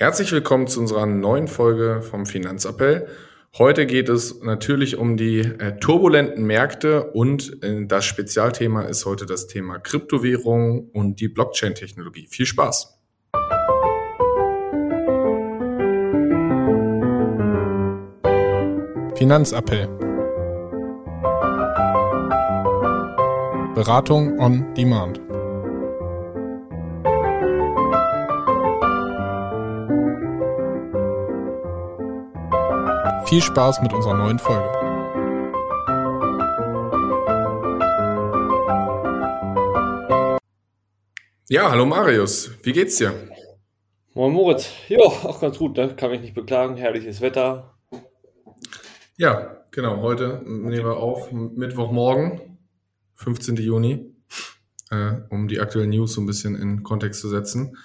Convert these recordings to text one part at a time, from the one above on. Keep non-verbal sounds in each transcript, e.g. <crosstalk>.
Herzlich willkommen zu unserer neuen Folge vom Finanzappell. Heute geht es natürlich um die äh, turbulenten Märkte und äh, das Spezialthema ist heute das Thema Kryptowährung und die Blockchain-Technologie. Viel Spaß! Finanzappell. Beratung on Demand. Viel Spaß mit unserer neuen Folge. Ja, hallo Marius, wie geht's dir? Moin Moritz, ja, auch ganz gut, ne? kann mich nicht beklagen, herrliches Wetter. Ja, genau, heute nehmen wir auf, Mittwochmorgen, 15. Juni, äh, um die aktuellen News so ein bisschen in Kontext zu setzen.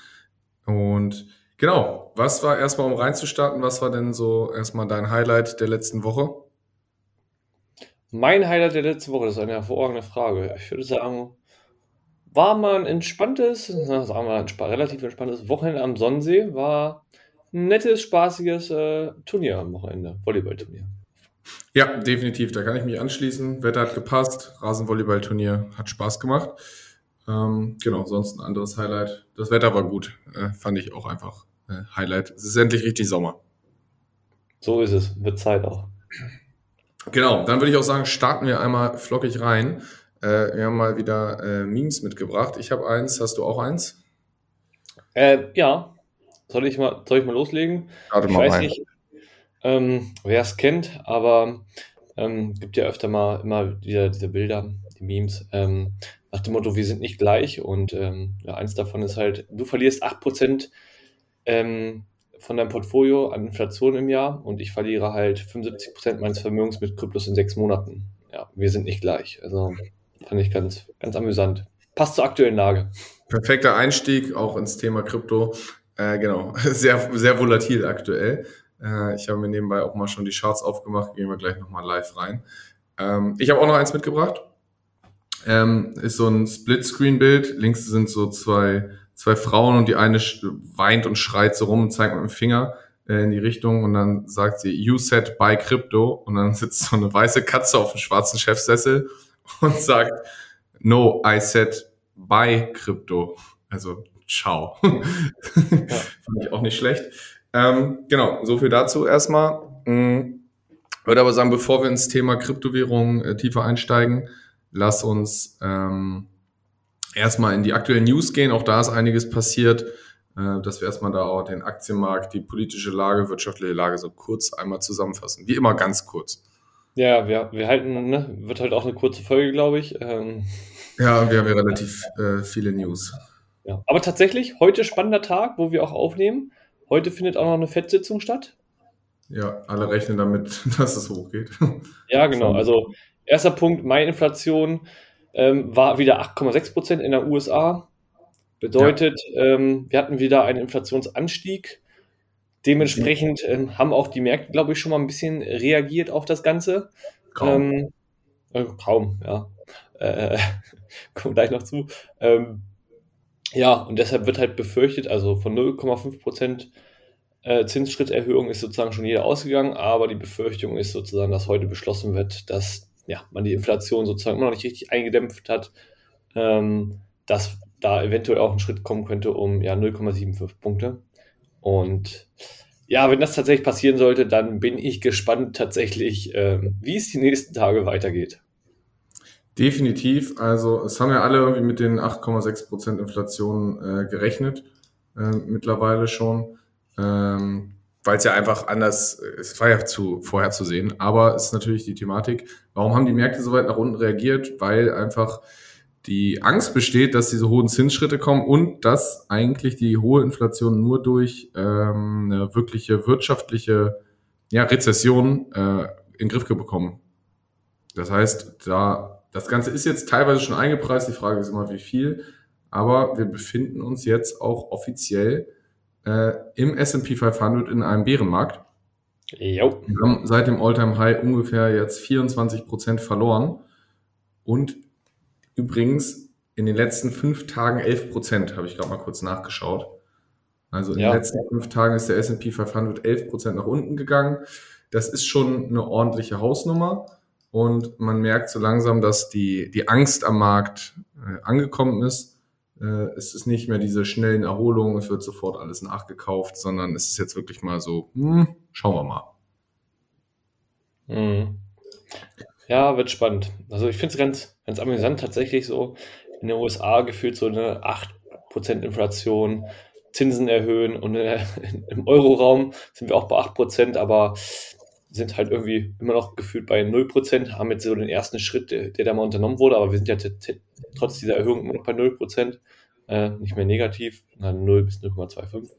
Und Genau. Was war erstmal, um reinzustarten, was war denn so erstmal dein Highlight der letzten Woche? Mein Highlight der letzten Woche, das ist eine hervorragende Frage. Ich würde sagen, war mal ein entspanntes, sagen wir ein relativ entspanntes Wochenende am Sonnensee, war ein nettes, spaßiges äh, Turnier am Wochenende, Volleyballturnier. Ja, definitiv, da kann ich mich anschließen. Wetter hat gepasst, Rasenvolleyballturnier hat Spaß gemacht. Ähm, genau, sonst ein anderes Highlight. Das Wetter war gut, äh, fand ich auch einfach äh, Highlight. Es ist endlich richtig Sommer. So ist es, wird Zeit auch. Genau, dann würde ich auch sagen, starten wir einmal flockig rein. Äh, wir haben mal wieder äh, Memes mitgebracht. Ich habe eins, hast du auch eins? Äh, ja, soll ich mal, soll ich mal loslegen? Starte ich weiß rein. nicht, ähm, wer es kennt, aber ähm, gibt ja öfter mal immer wieder diese Bilder, die Memes, ähm, nach dem Motto, wir sind nicht gleich. Und ähm, ja, eins davon ist halt, du verlierst 8% ähm, von deinem Portfolio an Inflation im Jahr und ich verliere halt 75% meines Vermögens mit Kryptos in sechs Monaten. Ja, wir sind nicht gleich. Also fand ich ganz, ganz amüsant. Passt zur aktuellen Lage. Perfekter Einstieg auch ins Thema Krypto. Äh, genau, <laughs> sehr, sehr volatil aktuell. Äh, ich habe mir nebenbei auch mal schon die Charts aufgemacht, gehen wir gleich nochmal live rein. Ähm, ich habe auch noch eins mitgebracht. Ähm, ist so ein Split-Screen-Bild. Links sind so zwei, zwei Frauen und die eine weint und schreit so rum und zeigt mit dem Finger äh, in die Richtung und dann sagt sie, you said buy Crypto und dann <laughs> sitzt so eine weiße Katze auf dem schwarzen Chefsessel und sagt, no, I said buy Crypto. Also, ciao. ja. <laughs> Fand ich auch nicht schlecht. Ähm, genau, so viel dazu erstmal. Mhm. Würde aber sagen, bevor wir ins Thema Kryptowährung äh, tiefer einsteigen, lass uns ähm, erstmal in die aktuellen News gehen. Auch da ist einiges passiert, äh, dass wir erstmal da auch den Aktienmarkt, die politische Lage, wirtschaftliche Lage so kurz einmal zusammenfassen. Wie immer ganz kurz. Ja, wir, wir halten, ne, wird halt auch eine kurze Folge, glaube ich. Ähm, ja, wir haben ja relativ äh, viele News. Ja. Aber tatsächlich, heute spannender Tag, wo wir auch aufnehmen. Heute findet auch noch eine FED-Sitzung statt. Ja, alle rechnen damit, <laughs> dass es hochgeht. Ja, genau. Also erster Punkt, Mai-Inflation ähm, war wieder 8,6 Prozent in der USA. Bedeutet, ja. ähm, wir hatten wieder einen Inflationsanstieg. Dementsprechend ähm, haben auch die Märkte, glaube ich, schon mal ein bisschen reagiert auf das Ganze. Kaum. Äh, kaum, ja. Äh, <laughs> kommt gleich noch zu. Ähm, ja, und deshalb wird halt befürchtet, also von 0,5 Prozent äh, Zinsschritterhöhung ist sozusagen schon jeder ausgegangen, aber die Befürchtung ist sozusagen, dass heute beschlossen wird, dass ja, man die Inflation sozusagen immer noch nicht richtig eingedämpft hat, ähm, dass da eventuell auch ein Schritt kommen könnte um ja, 0,75 Punkte. Und ja, wenn das tatsächlich passieren sollte, dann bin ich gespannt tatsächlich, ähm, wie es die nächsten Tage weitergeht. Definitiv. Also es haben ja alle irgendwie mit den 8,6 Prozent Inflation äh, gerechnet, äh, mittlerweile schon. Ähm, weil es ja einfach anders, es war ja zu vorherzusehen, aber es ist natürlich die Thematik, warum haben die Märkte so weit nach unten reagiert? Weil einfach die Angst besteht, dass diese hohen Zinsschritte kommen und dass eigentlich die hohe Inflation nur durch ähm, eine wirkliche wirtschaftliche ja, Rezession äh, in Griff bekommen. Das heißt, da das Ganze ist jetzt teilweise schon eingepreist, die Frage ist immer, wie viel, aber wir befinden uns jetzt auch offiziell äh, im S&P 500 in einem Bärenmarkt. Jo. Wir haben seit dem Alltime High ungefähr jetzt 24 Prozent verloren und übrigens in den letzten fünf Tagen 11 Prozent, habe ich gerade mal kurz nachgeschaut. Also in Ja. den letzten fünf Tagen ist der S&P 500 11 Prozent nach unten gegangen. Das ist schon eine ordentliche Hausnummer. Und man merkt so langsam, dass die, die Angst am Markt äh, angekommen ist. Äh, es ist nicht mehr diese schnellen Erholungen, es wird sofort alles nachgekauft, sondern es ist jetzt wirklich mal so, hm, schauen wir mal. Mhm. Ja, wird spannend. Also ich finde es ganz, ganz amüsant tatsächlich so in den USA gefühlt so eine 8% Inflation, Zinsen erhöhen und äh, <laughs> im Euroraum sind wir auch bei 8%, aber sind halt irgendwie immer noch gefühlt bei 0%, haben jetzt so den ersten Schritt, der, der da mal unternommen wurde, aber wir sind ja trotz dieser Erhöhung immer noch bei 0%, äh, nicht mehr negativ, na, 0 bis 0,25.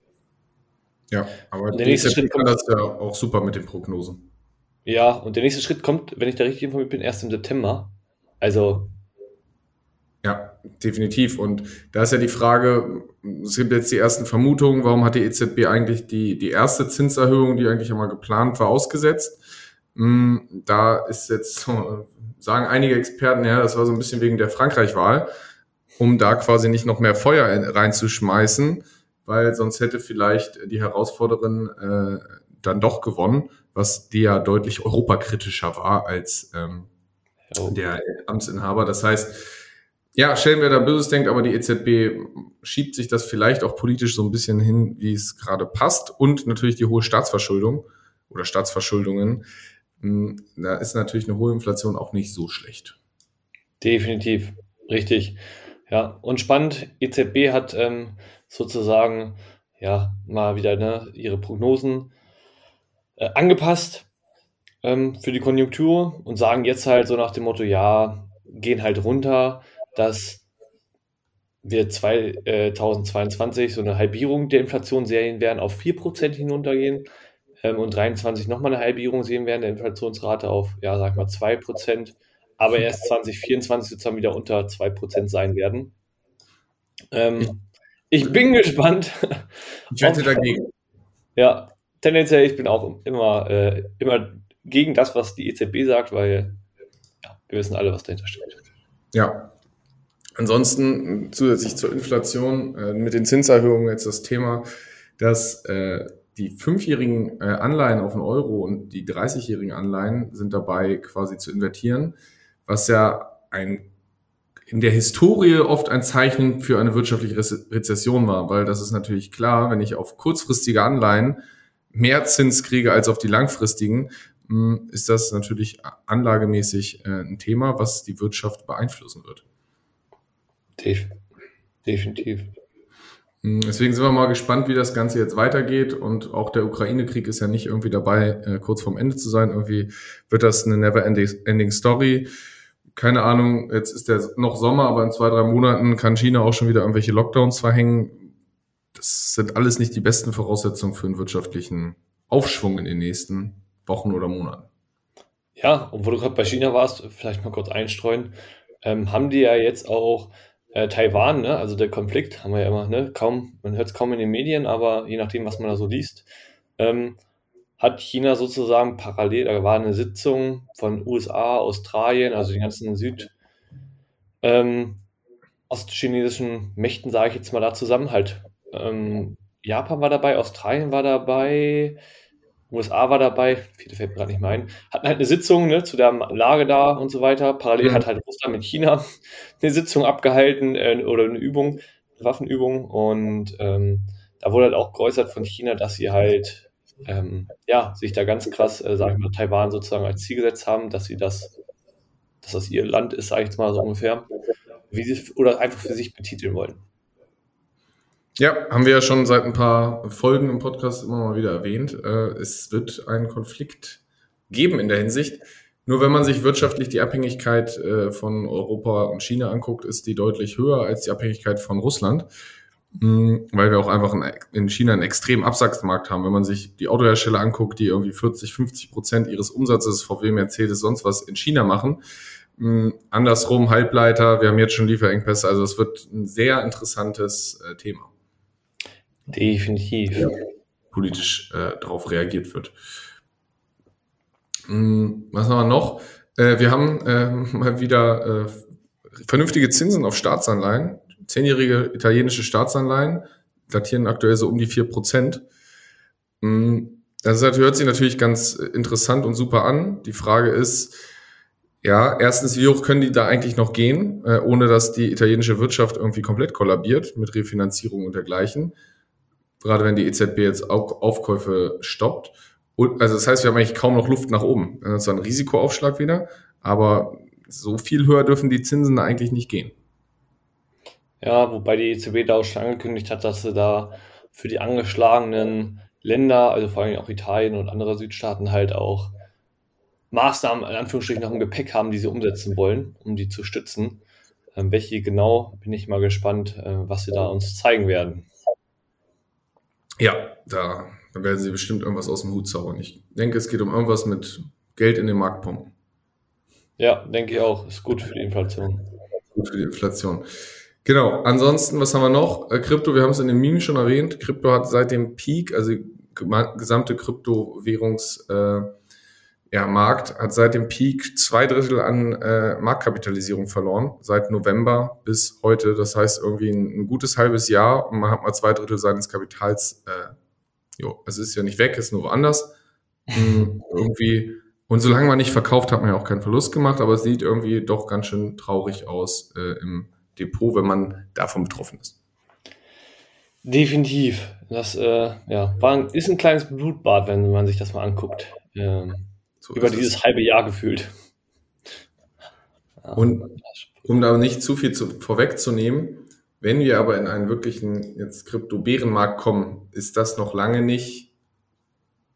Ja, aber Der nächste Schritt kann kommt- das ja auch super mit den Prognosen. Ja, und der nächste Schritt kommt, wenn ich da richtig informiert bin, erst im September. Also, Ja, definitiv. Und da ist ja die Frage, es gibt jetzt die ersten Vermutungen, warum hat die EZB eigentlich die, die erste Zinserhöhung, die eigentlich einmal geplant war, ausgesetzt? Hm, Da ist jetzt, so, sagen einige Experten, ja, das war so ein bisschen wegen der Frankreich-Wahl, um da quasi nicht noch mehr Feuer in- reinzuschmeißen, weil sonst hätte vielleicht die Herausforderin äh, dann doch gewonnen, was die ja deutlich europakritischer war als ähm, der Amtsinhaber. Das heißt, ja, stellen wir da Böses denkt, aber die EZB schiebt sich das vielleicht auch politisch so ein bisschen hin, wie es gerade passt. Und natürlich die hohe Staatsverschuldung oder Staatsverschuldungen. Hm, Da ist natürlich eine hohe Inflation auch nicht so schlecht. definitiv. Richtig. Ja, und spannend, EZB hat ähm, sozusagen ja mal wieder ne, ihre Prognosen äh, angepasst ähm, für die Konjunktur und sagen jetzt halt so nach dem Motto, ja, gehen halt runter, dass wir 2022 so eine Halbierung der Inflation sehen werden, auf 4% hinuntergehen ähm, und 23 nochmal eine Halbierung sehen werden der Inflationsrate auf, ja, sag mal 2%, aber erst 2024 sozusagen wieder unter 2% sein werden. Ähm, ich bin gespannt. Ich wette dagegen. Ja, tendenziell, ich bin auch immer, äh, immer gegen das, was die EZB sagt, weil ja, wir wissen alle, was dahinter steht. Ja. Ansonsten zusätzlich zur Inflation äh, mit den Zinserhöhungen jetzt das Thema, dass äh, die fünfjährigen äh, Anleihen auf den Euro und die 30-jährigen Anleihen sind dabei quasi zu invertieren, was ja ein in der Historie oft ein Zeichen für eine wirtschaftliche Rez Rezession war, weil das ist natürlich klar, wenn ich auf kurzfristige Anleihen mehr Zins kriege als auf die langfristigen, mh, ist das natürlich anlagemäßig äh, ein Thema, was die Wirtschaft beeinflussen wird. Def definitiv. Mh, Deswegen sind wir mal gespannt, wie das Ganze jetzt weitergeht. Und auch der Ukraine-Krieg ist ja nicht irgendwie dabei, äh, kurz vorm Ende zu sein. Irgendwie wird das eine never-ending Story. Keine Ahnung, jetzt ist der noch Sommer, aber in zwei, drei Monaten kann China auch schon wieder irgendwelche Lockdowns verhängen. Das sind alles nicht die besten Voraussetzungen für einen wirtschaftlichen Aufschwung in den nächsten Wochen oder Monaten. Ja, und wo du gerade bei China warst, vielleicht mal kurz einstreuen, ähm, haben die ja jetzt auch äh, Taiwan, ne? also der Konflikt, haben wir ja immer, ne? kaum, man hört es kaum in den Medien, aber je nachdem, was man da so liest, ähm, hat China sozusagen parallel, da war eine Sitzung von USA, Australien, also den ganzen Süd, ähm, ostchinesischen Mächten, sage ich jetzt mal, da zusammen halt. Ähm, Japan war dabei, Australien war dabei, USA war dabei, viele fällt mir gerade nicht mehr ein, hatten halt eine Sitzung ne, zu der Lage da und so weiter. Parallel Mhm. hat halt Russland mit China <laughs> eine Sitzung abgehalten äh, oder eine Übung, eine Waffenübung und ähm, da wurde halt auch geäußert von China, dass sie halt ähm, ja, sich da ganz krass, äh, sagen wir mal, Taiwan sozusagen als Ziel gesetzt haben, dass sie das, dass das ihr Land ist, sage ich jetzt mal so ungefähr, wie sie, oder einfach für sich betiteln wollen. Ja, haben wir ja schon seit ein paar Folgen im Podcast immer mal wieder erwähnt. Äh, Es wird einen Konflikt geben in der Hinsicht. Nur wenn man sich wirtschaftlich die Abhängigkeit äh, von Europa und China anguckt, ist die deutlich höher als die Abhängigkeit von Russland, Mm, weil wir auch einfach in- in China einen extremen Absatzmarkt haben. Wenn man sich die Autohersteller anguckt, die irgendwie 40, 50 Prozent ihres Umsatzes, VW, Mercedes, sonst was in China machen, Mm, andersrum Halbleiter, wir haben jetzt schon Lieferengpässe, also es wird ein sehr interessantes äh, Thema Definitiv. politisch äh, darauf reagiert wird. Hm, Was haben wir noch? Äh, wir haben äh, <laughs> mal wieder äh, vernünftige Zinsen auf Staatsanleihen. Zehnjährige italienische Staatsanleihen datieren aktuell so um die 4%. Mm, das hört sich natürlich ganz interessant und super an. Die Frage ist, ja, erstens, wie hoch können die da eigentlich noch gehen, äh, ohne dass die italienische Wirtschaft irgendwie komplett kollabiert mit Refinanzierung und dergleichen? Gerade wenn die EZB jetzt auch Aufkäufe stoppt. Und, also das heißt, wir haben eigentlich kaum noch Luft nach oben. Das ist ein Risikoaufschlag wieder, aber so viel höher dürfen die Zinsen eigentlich nicht gehen. Ja, wobei die EZB da auch schon angekündigt hat, dass sie da für die angeschlagenen Länder, also vor allem auch Italien und andere Südstaaten, halt auch Maßnahmen in Anführungsstrichen noch im Gepäck haben, die sie umsetzen wollen, um die zu stützen. Ähm, welche genau, bin ich mal gespannt, äh, was sie da uns zeigen werden. Ja, da, da werden sie bestimmt irgendwas aus dem Hut zaubern. Ich denke, es geht um irgendwas mit Geld in den Markt pumpen. Ja, denke ich auch. Ist gut für die Inflation. Gut für die Inflation. Genau. Ansonsten, was haben wir noch? Äh, Krypto, wir haben es in dem Meme schon erwähnt. Krypto hat seit dem Peak, also gesamte Kryptowährungs, äh, ja, Markt hat seit dem Peak zwei Drittel an äh, Marktkapitalisierung verloren, seit November bis heute. Das heißt irgendwie ein, ein, gutes halbes Jahr und man hat mal zwei Drittel seines Kapitals, äh, jo, es ist ja nicht weg, ist nur woanders. Hm, <laughs> irgendwie und solange man nicht verkauft, hat man ja auch keinen Verlust gemacht, aber es sieht irgendwie doch ganz schön traurig aus äh, im Depot, wenn man davon betroffen ist. Definitiv. Das äh, ja, war, ist ein kleines Blutbad, wenn man sich das mal anguckt. Ähm, so über dieses es. halbe Jahr gefühlt. Ja, und um da nicht zu viel zu, vorwegzunehmen, wenn wir aber in einen wirklichen jetzt Krypto-Bärenmarkt kommen, ist das noch lange nicht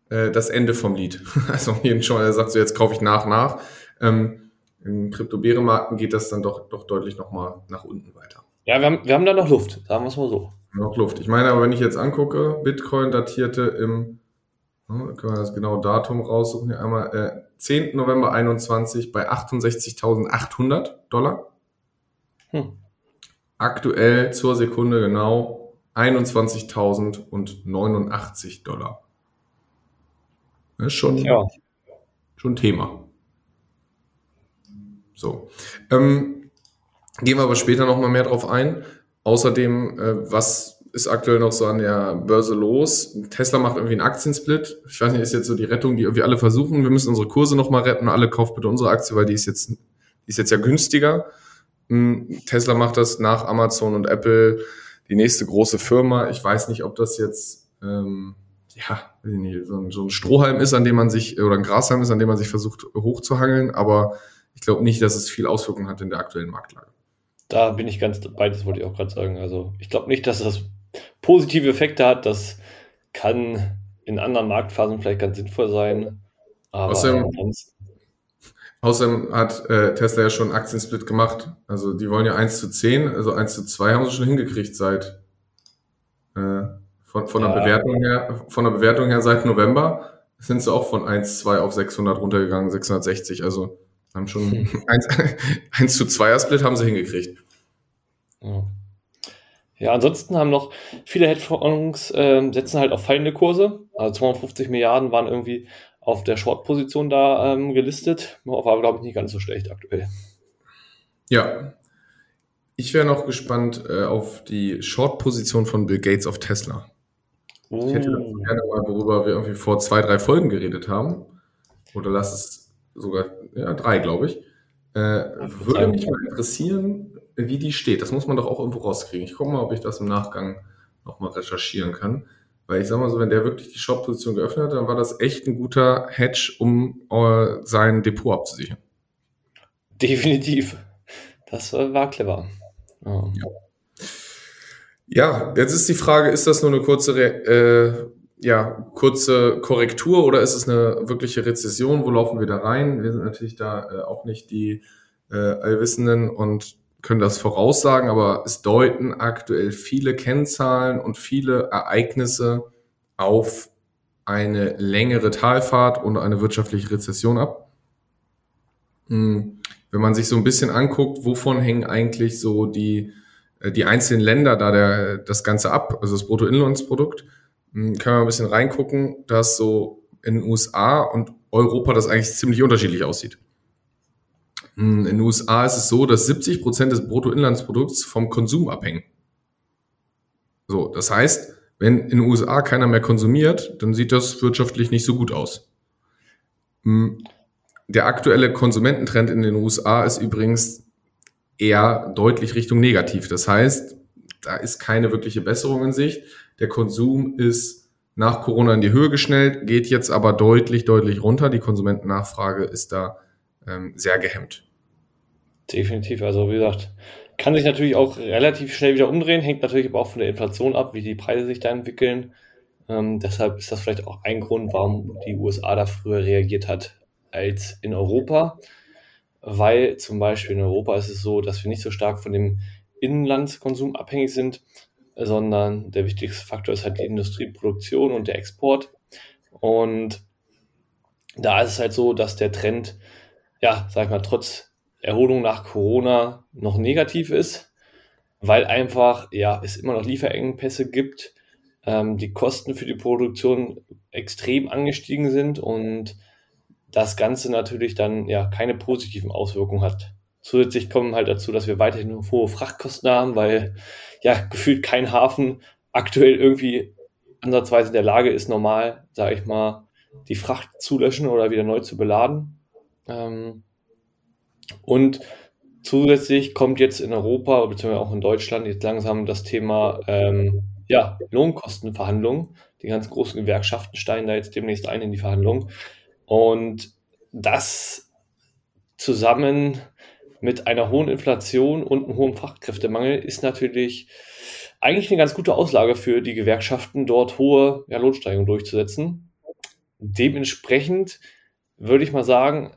äh, das Ende vom Lied. <laughs> Also jeden schon, er sagt so, jetzt kaufe ich nach, nach. Ähm, in Krypto-Bärenmarkten geht das dann doch, doch deutlich nochmal nach unten weiter. Ja, wir haben, wir haben da noch Luft, sagen wir es mal so. Noch Luft. Ich meine aber, wenn ich jetzt angucke, Bitcoin datierte im, können wir das genaue Datum raussuchen, hier einmal, äh, 10. November 21 bei 68.800 Dollar. Hm. Aktuell zur Sekunde genau 21.089 Dollar. Das ist schon, ja. schon Thema. So. Ähm, gehen wir aber später nochmal mehr drauf ein. Außerdem, äh, was ist aktuell noch so an der Börse los? Tesla macht irgendwie einen Aktiensplit. Ich weiß nicht, ist jetzt so die Rettung, die irgendwie alle versuchen. Wir müssen unsere Kurse nochmal retten. Alle kauft bitte unsere Aktie, weil die ist jetzt, die ist jetzt ja günstiger. Hm, Tesla macht das nach Amazon und Apple die nächste große Firma. Ich weiß nicht, ob das jetzt ähm, ja, so, ein, so ein Strohhalm ist, an dem man sich, oder ein Grashalm ist, an dem man sich versucht hochzuhangeln, aber ich glaube nicht, dass es viel Auswirkungen hat in der aktuellen Marktlage. Da bin ich ganz dabei, das wollte ich auch gerade sagen. Also ich glaube nicht, dass das positive Effekte hat. Das kann in anderen Marktphasen vielleicht ganz sinnvoll sein. Aber außerdem, außerdem hat äh, Tesla ja schon einen Aktiensplit gemacht. Also die wollen ja 1 zu 10, also 1 zu 2 haben sie schon hingekriegt seit äh, von, von, der Bewertung her, von der Bewertung her seit November sind sie auch von 1,2 auf 600 runtergegangen, 660. Also haben schon hm. 1, 1 zu 2er Split haben sie hingekriegt. Ja. Ja, ansonsten haben noch viele Hedgefonds äh, setzen halt auf fallende Kurse. Also 250 Milliarden waren irgendwie auf der Short-Position da ähm, gelistet. War, glaube ich, nicht ganz so schlecht aktuell. Ja. Ich wäre noch gespannt äh, auf die Short-Position von Bill Gates auf Tesla. Ich hätte oh. gerne mal, worüber wir irgendwie vor zwei, drei Folgen geredet haben. Oder lass es sogar, ja, drei, glaube ich. Äh, würde mich mal interessieren, wie die steht. Das muss man doch auch irgendwo rauskriegen. Ich gucke mal, ob ich das im Nachgang nochmal recherchieren kann. Weil ich sag mal so, wenn der wirklich die Shop-Position geöffnet hat, dann war das echt ein guter Hedge, um äh, sein Depot abzusichern. Definitiv. Das war clever. Oh. Ja. Ja, jetzt ist die Frage, ist das nur eine kurze, äh, ja, kurze Korrektur oder ist es eine wirkliche Rezession? Wo laufen wir da rein? Wir sind natürlich da äh, auch nicht die äh, Allwissenden und können das voraussagen, aber es deuten aktuell viele Kennzahlen und viele Ereignisse auf eine längere Talfahrt und eine wirtschaftliche Rezession ab. Hm, wenn man sich so ein bisschen anguckt, wovon hängen eigentlich so die äh, die einzelnen Länder da der, das Ganze ab, also das Bruttoinlandsprodukt, hm, können wir ein bisschen reingucken, dass so in den USA und Europa das eigentlich ziemlich unterschiedlich aussieht. Hm, in den USA ist es so, dass 70 Prozent des Bruttoinlandsprodukts vom Konsum abhängen. So, das heißt, wenn in den USA keiner mehr konsumiert, dann sieht das wirtschaftlich nicht so gut aus. Hm, der aktuelle Konsumententrend in den USA ist übrigens eher deutlich Richtung negativ. Das heißt, da ist keine wirkliche Besserung in Sicht. Der Konsum ist nach Corona in die Höhe geschnellt, geht jetzt aber deutlich, deutlich runter. Die Konsumentennachfrage ist da ähm, sehr gehemmt. Definitiv. Also wie gesagt, kann sich natürlich auch relativ schnell wieder umdrehen, hängt natürlich aber auch von der Inflation ab, wie die Preise sich da entwickeln. Ähm, deshalb ist das vielleicht auch ein Grund, warum die USA da früher reagiert hat als in Europa. Weil zum Beispiel in Europa ist es so, dass wir nicht so stark von dem Inlandskonsum abhängig sind, sondern der wichtigste Faktor ist halt die Industrieproduktion und der Export. Und da ist es halt so, dass der Trend, ja, sag ich mal, trotz Erholung nach Corona noch negativ ist, weil einfach, ja, es immer noch Lieferengpässe gibt, ähm, die Kosten für die Produktion extrem angestiegen sind und das Ganze natürlich dann ja keine positiven Auswirkungen hat. Zusätzlich kommen halt dazu, dass wir weiterhin hohe Frachtkosten haben, weil ja gefühlt kein Hafen aktuell irgendwie ansatzweise in der Lage ist, normal, sage ich mal, die Fracht zu löschen oder wieder neu zu beladen. Ähm, und zusätzlich kommt jetzt in Europa, beziehungsweise auch in Deutschland, jetzt langsam das Thema ähm, ja, Lohnkostenverhandlungen. Die ganz großen Gewerkschaften steigen da jetzt demnächst ein in die Verhandlungen. Und das zusammen mit einer hohen Inflation und einem hohen Fachkräftemangel ist natürlich eigentlich eine ganz gute Auslage für die Gewerkschaften, dort hohe ja, Lohnsteigerungen durchzusetzen. Dementsprechend würde ich mal sagen,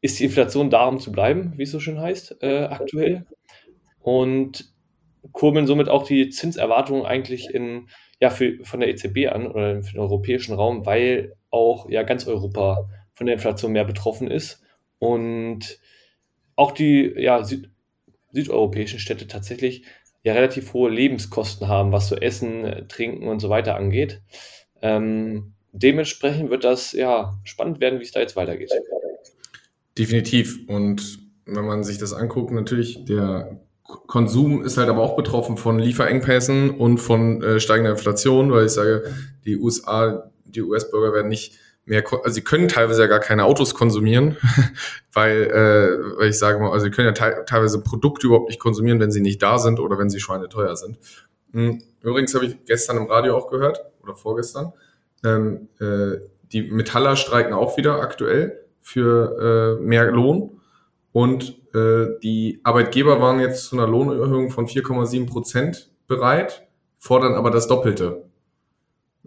ist die Inflation da, um zu bleiben, wie es so schön heißt, äh, aktuell. Und kurbeln somit auch die Zinserwartungen eigentlich in, ja, für, von der EZB an oder für den europäischen Raum, weil auch ja ganz Europa von der Inflation mehr betroffen ist und auch die ja, Süd südeuropäischen Städte tatsächlich ja relativ hohe Lebenskosten haben, was so Essen, Trinken und so weiter angeht. Ähm, dementsprechend wird das ja spannend werden, wie es da jetzt weitergeht. Definitiv. Und wenn man sich das anguckt, natürlich der Konsum ist halt aber auch betroffen von Lieferengpässen und von äh, steigender Inflation, weil ich sage, die USA, die US-Bürger werden nicht mehr, also sie können teilweise ja gar keine Autos konsumieren, <laughs> weil, äh, weil ich sage mal, also sie können ja te teilweise Produkte überhaupt nicht konsumieren, wenn sie nicht da sind oder wenn sie schweineteuer sind. Hm, übrigens habe ich gestern im Radio auch gehört, oder vorgestern, ähm, äh, die Metaller streiken auch wieder aktuell für äh, mehr Lohn. Und äh, die Arbeitgeber waren jetzt zu einer Lohnerhöhung von 4,7 Prozent bereit, fordern aber das Doppelte.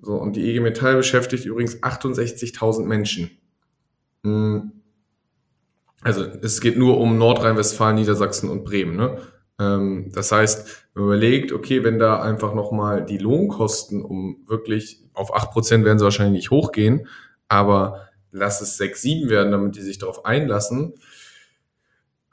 So, und die IG Metall beschäftigt übrigens 68.000 Menschen. Hm. Also es geht nur um Nordrhein-Westfalen, Niedersachsen und Bremen. Ne? Ähm, das heißt, wenn man überlegt, okay, wenn da einfach nochmal die Lohnkosten um wirklich auf 8% werden sie wahrscheinlich nicht hochgehen, aber lass es 6, 7 werden, damit die sich darauf einlassen,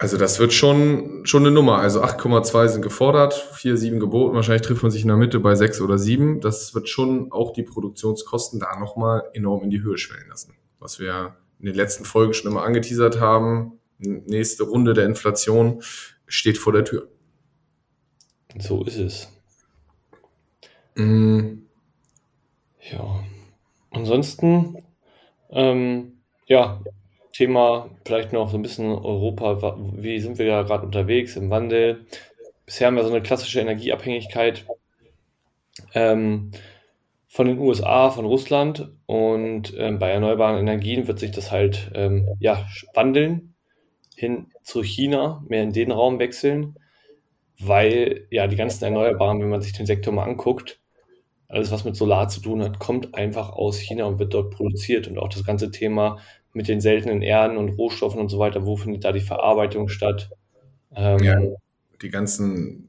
also das wird schon, schon eine Nummer. Also 8,2 sind gefordert, 4, 7 geboten. Wahrscheinlich trifft man sich in der Mitte bei 6 oder 7. Das wird schon auch die Produktionskosten da nochmal enorm in die Höhe schwellen lassen. Was wir in den letzten Folgen schon immer angeteasert haben. Nächste Runde der Inflation steht vor der Tür. So ist es. Mm. Ja. Ansonsten, ähm, ja, Thema vielleicht noch so ein bisschen Europa. Wie sind wir da gerade unterwegs im Wandel? Bisher haben wir so eine klassische Energieabhängigkeit ähm, von den USA, von Russland und ähm, bei erneuerbaren Energien wird sich das halt ähm, ja, wandeln hin zu China, mehr in den Raum wechseln, weil ja die ganzen Erneuerbaren, wenn man sich den Sektor mal anguckt, alles was mit Solar zu tun hat, kommt einfach aus China und wird dort produziert und auch das ganze Thema mit den seltenen Erden und Rohstoffen und so weiter, wo findet da die Verarbeitung statt? Ähm, ja, die ganzen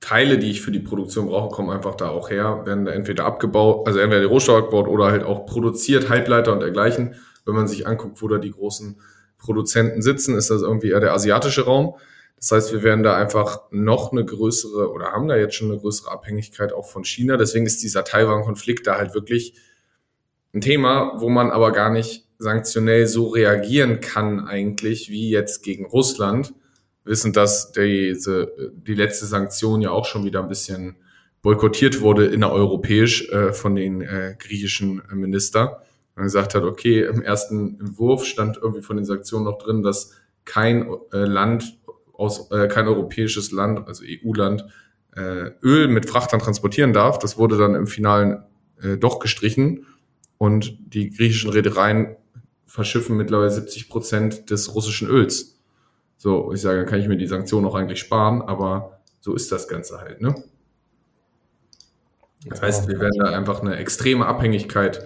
Teile, die ich für die Produktion brauche, kommen einfach da auch her, werden da entweder abgebaut, also entweder die Rohstoffe abgebaut oder halt auch produziert, Halbleiter und dergleichen. Wenn man sich anguckt, wo da die großen Produzenten sitzen, ist das irgendwie eher der asiatische Raum. Das heißt, wir werden da einfach noch eine größere oder haben da jetzt schon eine größere Abhängigkeit auch von China. Deswegen ist dieser Taiwan-Konflikt da halt wirklich ein Thema, wo man aber gar nicht sanktionell so reagieren kann eigentlich wie jetzt gegen Russland, wissen, dass diese, die letzte Sanktion ja auch schon wieder ein bisschen boykottiert wurde innereuropäisch äh, von den äh, griechischen Minister. Und gesagt hat, okay, im ersten Entwurf stand irgendwie von den Sanktionen noch drin, dass kein äh, Land aus, äh, kein europäisches Land, also EU-Land, äh, Öl mit Frachtern transportieren darf. Das wurde dann im Finalen äh, doch gestrichen und die griechischen Reedereien verschiffen mittlerweile 70 Prozent des russischen Öls. So, ich sage, dann kann ich mir die Sanktionen auch eigentlich sparen, aber so ist das Ganze halt, ne? Das heißt, wir werden da einfach eine extreme Abhängigkeit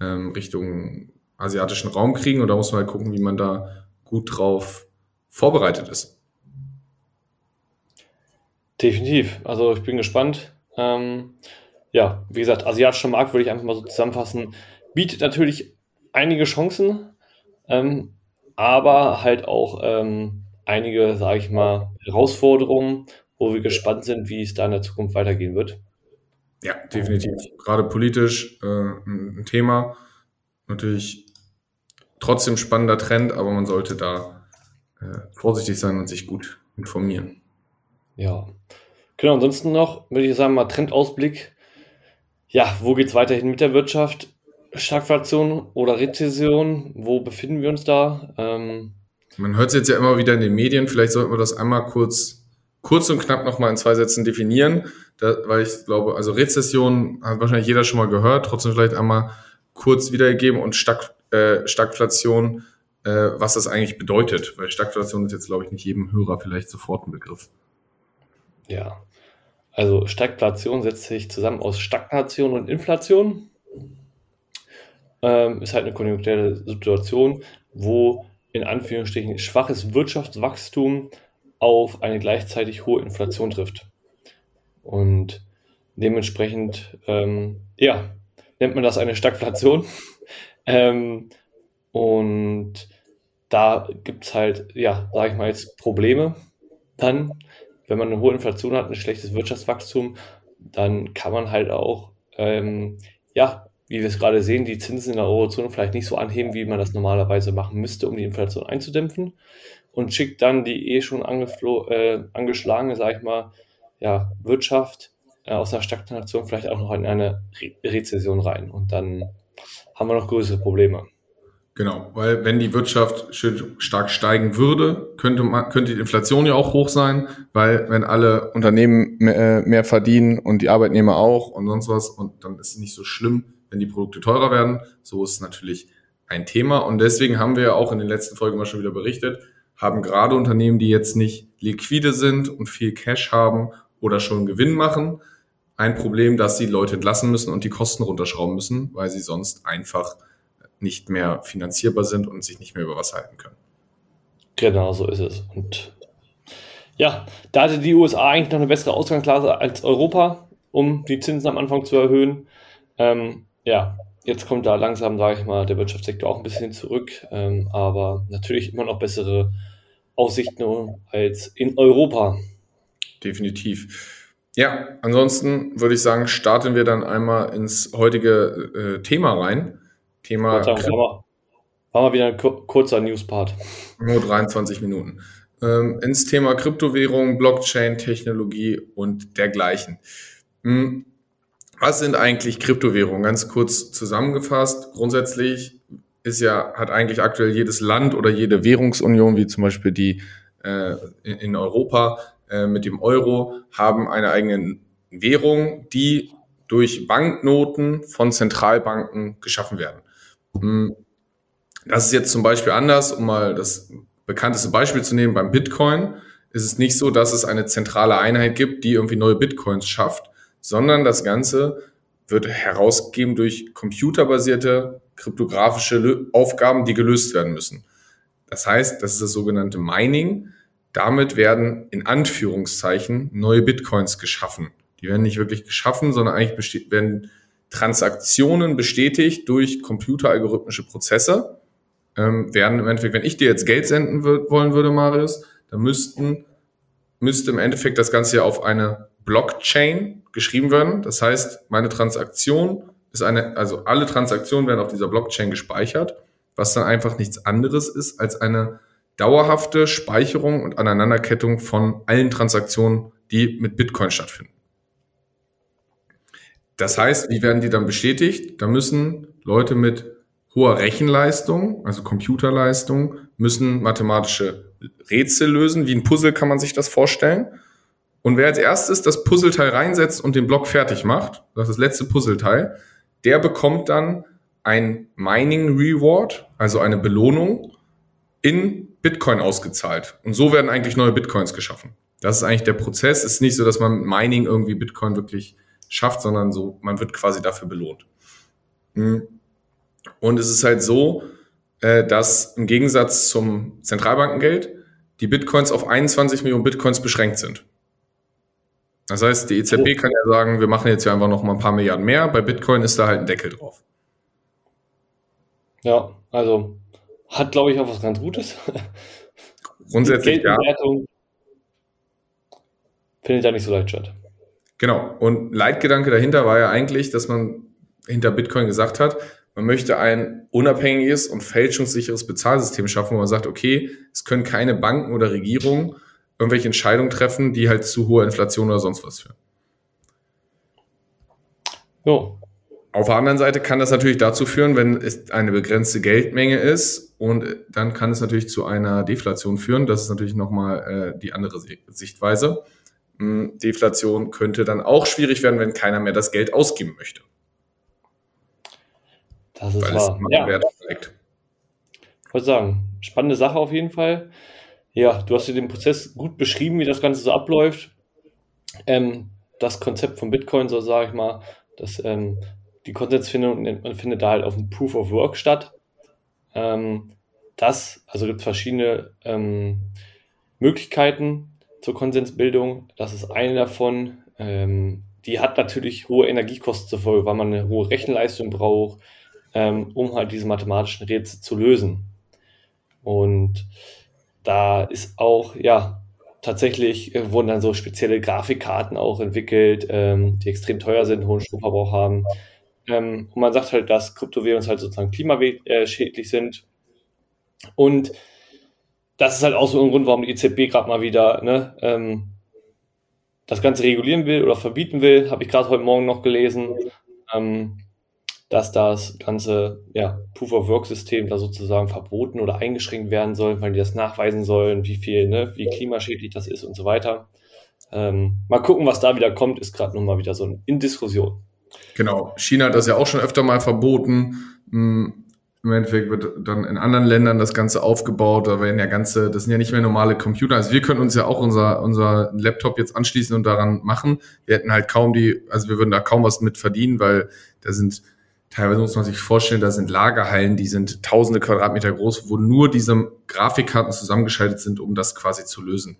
ähm, Richtung asiatischen Raum kriegen und da muss man halt gucken, wie man da gut drauf vorbereitet ist. Definitiv. Also ich bin gespannt. Ähm, ja, wie gesagt, asiatischer Markt würde ich einfach mal so zusammenfassen, bietet natürlich einige Chancen, ähm, aber halt auch ähm, einige, sage ich mal, Herausforderungen, wo wir gespannt sind, wie es da in der Zukunft weitergehen wird. Ja, definitiv. Gerade politisch äh, ein Thema. Natürlich trotzdem spannender Trend, aber man sollte da äh, vorsichtig sein und sich gut informieren. Ja. Genau, ansonsten noch, würde ich sagen, mal Trendausblick. Ja, wo geht es weiterhin mit der Wirtschaft? Stagflation oder Rezession? Wo befinden wir uns da? Ähm, man hört es jetzt ja immer wieder in den Medien. Vielleicht sollten wir das einmal kurz, kurz und knapp nochmal in zwei Sätzen definieren. Da, weil ich glaube, also Rezession hat wahrscheinlich jeder schon mal gehört. Trotzdem vielleicht einmal kurz wiedergegeben und Stag, äh, Stagflation, äh, was das eigentlich bedeutet. Weil Stagflation ist jetzt, glaube ich, nicht jedem Hörer vielleicht sofort ein Begriff. Ja, also Stagflation setzt sich zusammen aus Stagnation und Inflation ähm, ist halt eine konjunkturelle Situation, wo in Anführungsstrichen schwaches Wirtschaftswachstum auf eine gleichzeitig hohe Inflation trifft. Und dementsprechend, ähm, ja, nennt man das eine Stagflation. <laughs> ähm, und da gibt es halt, ja, sage ich mal jetzt Probleme. Dann, wenn man eine hohe Inflation hat, ein schlechtes Wirtschaftswachstum, dann kann man halt auch, ähm, ja, wie wir es gerade sehen, die Zinsen in der Eurozone vielleicht nicht so anheben, wie man das normalerweise machen müsste, um die Inflation einzudämpfen und schickt dann die eh schon äh, angeschlagene, sag ich mal, ja, Wirtschaft äh, aus der Stagnation vielleicht auch noch in eine Re Rezession rein und dann haben wir noch größere Probleme. Genau, weil wenn die Wirtschaft stark steigen würde, könnte, man, könnte die Inflation ja auch hoch sein, weil wenn alle Unternehmen mehr, äh, mehr verdienen und die Arbeitnehmer auch und sonst was, und dann ist es nicht so schlimm, wenn die Produkte teurer werden. So ist es natürlich ein Thema. Und deswegen haben wir ja auch in den letzten Folgen mal schon wieder berichtet, haben gerade Unternehmen, die jetzt nicht liquide sind und viel Cash haben oder schon Gewinn machen, ein Problem, dass sie Leute entlassen müssen und die Kosten runterschrauben müssen, weil sie sonst einfach nicht mehr finanzierbar sind und sich nicht mehr über was halten können. Genau, so ist es. Und ja, da hatte die USA eigentlich noch eine bessere Ausgangslage als Europa, um die Zinsen am Anfang zu erhöhen. Ähm, ja, jetzt kommt da langsam, sage ich mal, der Wirtschaftssektor auch ein bisschen zurück, ähm, aber natürlich immer noch bessere Aussichten als in Europa. Definitiv. Ja, ansonsten würde ich sagen, starten wir dann einmal ins heutige äh, Thema rein. Thema. War, war mal wieder ein kurzer News-Part. Nur 23 Minuten. Ähm, ins Thema Kryptowährung, Blockchain, Technologie und dergleichen. Hm, was sind eigentlich Kryptowährungen? Ganz kurz zusammengefasst. Grundsätzlich ist ja, hat eigentlich aktuell jedes Land oder jede Währungsunion, wie zum Beispiel die äh, in, in Europa äh, mit dem Euro, haben eine eigene Währung, die durch Banknoten von Zentralbanken geschaffen werden. Hm. Das ist jetzt zum Beispiel anders, um mal das bekannteste Beispiel zu nehmen, beim Bitcoin ist es nicht so, dass es eine zentrale Einheit gibt, die irgendwie neue Bitcoins schafft, sondern das Ganze wird herausgegeben durch computerbasierte kryptografische Aufgaben, die gelöst werden müssen. Das heißt, das ist das sogenannte Mining. Damit werden in Anführungszeichen neue Bitcoins geschaffen. Die werden nicht wirklich geschaffen, sondern eigentlich werden Transaktionen bestätigt durch computeralgorithmische Prozesse. Ähm, werden im Endeffekt, wenn ich dir jetzt Geld senden wollen würde, Marius, dann müssten, müsste im Endeffekt das Ganze ja auf eine Blockchain geschrieben werden. Das heißt, meine Transaktion ist eine, also alle Transaktionen werden auf dieser Blockchain gespeichert, was dann einfach nichts anderes ist als eine dauerhafte Speicherung und Aneinanderkettung von allen Transaktionen, die mit Bitcoin stattfinden. Das heißt, wie werden die dann bestätigt? Da müssen Leute mit hoher Rechenleistung, also Computerleistung, müssen mathematische Rätsel lösen. Wie ein Puzzle kann man sich das vorstellen. Und wer als erstes das Puzzleteil reinsetzt und den Block fertig macht, das ist das letzte Puzzleteil, der bekommt dann ein Mining Reward, also eine Belohnung in Bitcoin ausgezahlt. Und so werden eigentlich neue Bitcoins geschaffen. Das ist eigentlich der Prozess. Es ist nicht so, dass man mit Mining irgendwie Bitcoin wirklich schafft, sondern so, man wird quasi dafür belohnt. Hm. Und es ist halt so, äh, dass im Gegensatz zum Zentralbankengeld die Bitcoins auf 21 Millionen Bitcoins beschränkt sind. Das heißt, die EZB oh. kann ja sagen, wir machen jetzt ja einfach noch mal ein paar Milliarden mehr. Bei Bitcoin ist da halt ein Deckel drauf. Ja, also hat, glaube ich, auch was ganz Gutes. Grundsätzlich ja. Findet ja nicht so leicht statt. Genau. Und Leitgedanke dahinter war ja eigentlich, dass man hinter Bitcoin gesagt hat, man möchte ein unabhängiges und fälschungssicheres Bezahlsystem schaffen, wo man sagt, okay, es können keine Banken oder Regierungen irgendwelche Entscheidungen treffen, die halt zu hoher Inflation oder sonst was führen. Jo. Auf der anderen Seite kann das natürlich dazu führen, wenn es eine begrenzte Geldmenge ist und dann kann es natürlich zu einer Deflation führen. Das ist natürlich nochmal äh, die andere Sichtweise. Hm, Deflation könnte dann auch schwierig werden, wenn keiner mehr das Geld ausgeben möchte. Das ist Weil wahr. Es ja. Wert steigt. Ich wollte sagen, spannende Sache auf jeden Fall. Ja, du hast dir den Prozess gut beschrieben, wie das Ganze so abläuft. Ähm, das Konzept von Bitcoin, so sage ich mal, dass ähm, die Konsensfindung nennt man findet da halt auf dem Proof of Work statt. Ähm, das, also gibt es verschiedene ähm, Möglichkeiten zur Konsensbildung. Das ist eine davon. Ähm, die hat natürlich hohe Energiekosten zur Folge, weil man eine hohe Rechenleistung braucht, ähm, um halt diese mathematischen Rätsel zu lösen. Und da ist auch, ja, tatsächlich äh, wurden dann so spezielle Grafikkarten auch entwickelt, ähm, die extrem teuer sind, hohen Stromverbrauch haben. Ähm, und man sagt halt, dass Kryptowährungen halt sozusagen klimaschädlich sind. Und das ist halt auch so ein Grund, warum die EZB gerade mal wieder ne, ähm, das Ganze regulieren will oder verbieten will. Habe ich gerade heute Morgen noch gelesen. Ähm, dass das ganze ja, Proof-of-Work-System da sozusagen verboten oder eingeschränkt werden soll, weil die das nachweisen sollen, wie viel, ne, wie klimaschädlich das ist und so weiter. Ähm, mal gucken, was da wieder kommt, ist gerade nochmal wieder so in Diskussion. Genau, China hat das ja auch schon öfter mal verboten. Hm, Im Endeffekt wird dann in anderen Ländern das Ganze aufgebaut, da werden ja ganze, das sind ja nicht mehr normale Computer. Also wir können uns ja auch unser, unser Laptop jetzt anschließen und daran machen. Wir hätten halt kaum die, also wir würden da kaum was mit verdienen, weil da sind teilweise muss man sich vorstellen, da sind Lagerhallen, die sind tausende Quadratmeter groß, wo nur diese Grafikkarten zusammengeschaltet sind, um das quasi zu lösen.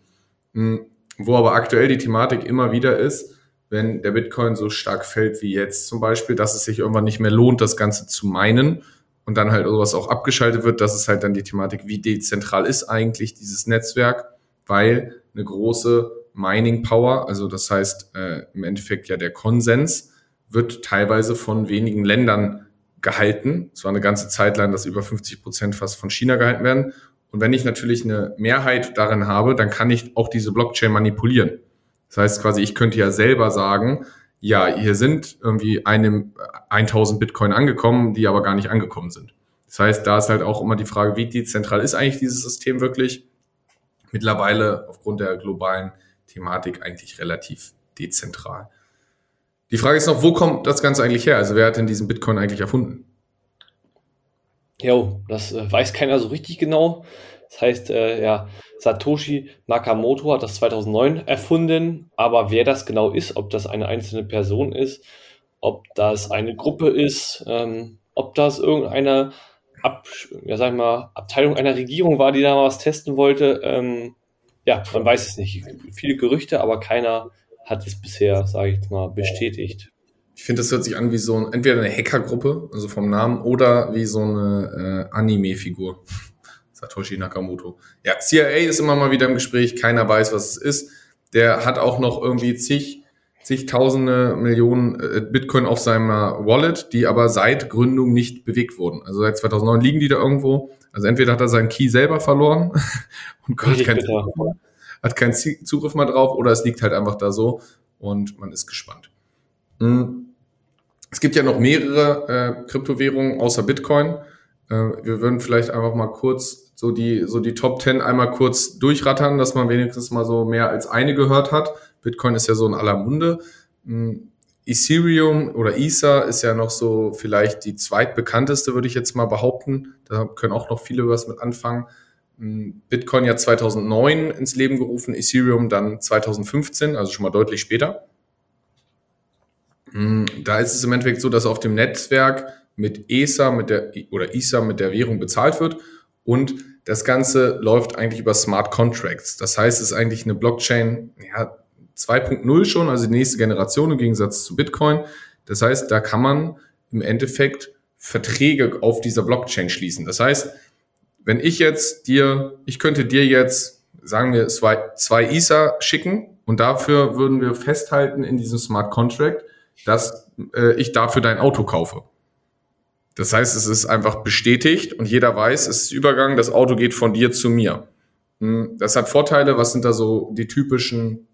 Hm, wo aber aktuell die Thematik immer wieder ist, wenn der Bitcoin so stark fällt wie jetzt zum Beispiel, dass es sich irgendwann nicht mehr lohnt, das Ganze zu meinen und dann halt sowas auch abgeschaltet wird, das ist halt dann die Thematik, wie dezentral ist eigentlich dieses Netzwerk, weil eine große Mining Power, also das heißt äh, im Endeffekt ja der Konsens, wird teilweise von wenigen Ländern gehalten. Es war eine ganze Zeit lang, dass über 50 Prozent fast von China gehalten werden. Und wenn ich natürlich eine Mehrheit darin habe, dann kann ich auch diese Blockchain manipulieren. Das heißt quasi, ich könnte ja selber sagen, ja, hier sind irgendwie einem 1000 Bitcoin angekommen, die aber gar nicht angekommen sind. Das heißt, da ist halt auch immer die Frage, wie dezentral ist eigentlich dieses System wirklich? Mittlerweile aufgrund der globalen Thematik eigentlich relativ dezentral. Die Frage ist noch, wo kommt das Ganze eigentlich her? Also wer hat denn diesen Bitcoin eigentlich erfunden? Jo, das äh, weiß keiner so richtig genau. Das heißt, äh, ja, Satoshi Nakamoto hat das 2009 erfunden, aber wer das genau ist, ob das eine einzelne Person ist, ob das eine Gruppe ist, ähm, ob das irgendeine Ab, ja, sag mal, Abteilung einer Regierung war, die da mal was testen wollte, ähm, ja, man weiß es nicht. Viele Gerüchte, aber keiner hat es bisher, sage ich mal, bestätigt. Ich finde, das hört sich an wie so ein, entweder eine Hackergruppe, also vom Namen, oder wie so eine äh, Anime-Figur. Satoshi Nakamoto. Ja, CIA ist immer mal wieder im Gespräch, keiner weiß, was es ist. Der hat auch noch irgendwie zig, zigtausende Millionen äh, Bitcoin auf seinem Wallet, die aber seit Gründung nicht bewegt wurden. Also seit 2009 liegen die da irgendwo. Also entweder hat er seinen Key selber verloren <laughs> und Gott, kein hat keinen Zugriff mal drauf oder es liegt halt einfach da so und man ist gespannt. Hm. Es gibt ja noch mehrere äh, Kryptowährungen außer Bitcoin. Äh, wir würden vielleicht einfach mal kurz so die, so die Top 10 einmal kurz durchrattern, dass man wenigstens mal so mehr als eine gehört hat. Bitcoin ist ja so in aller Munde. Hm, Ethereum oder Ether ist ja noch so vielleicht die zweitbekannteste, würde ich jetzt mal behaupten. Da können auch noch viele was mit anfangen. Hm, Bitcoin ja 2009 ins Leben gerufen, Ethereum dann 2015, also schon mal deutlich später. Hm, da ist es im Endeffekt so, dass auf dem Netzwerk mit ESA mit der, oder ISA mit der Währung bezahlt wird und das Ganze läuft eigentlich über Smart Contracts. Das heißt, es ist eigentlich eine Blockchain ja, 2.0 schon, also die nächste Generation im Gegensatz zu Bitcoin. Das heißt, da kann man im Endeffekt Verträge auf dieser Blockchain schließen. Das heißt, wenn ich jetzt dir, ich könnte dir jetzt, sagen wir, zwei, zwei ISA schicken und dafür würden wir festhalten in diesem Smart Contract, dass äh, ich dafür dein Auto kaufe. Das heißt, es ist einfach bestätigt und jeder weiß, es ist Übergang, das Auto geht von dir zu mir. Hm, das hat Vorteile. Was sind da so die typischen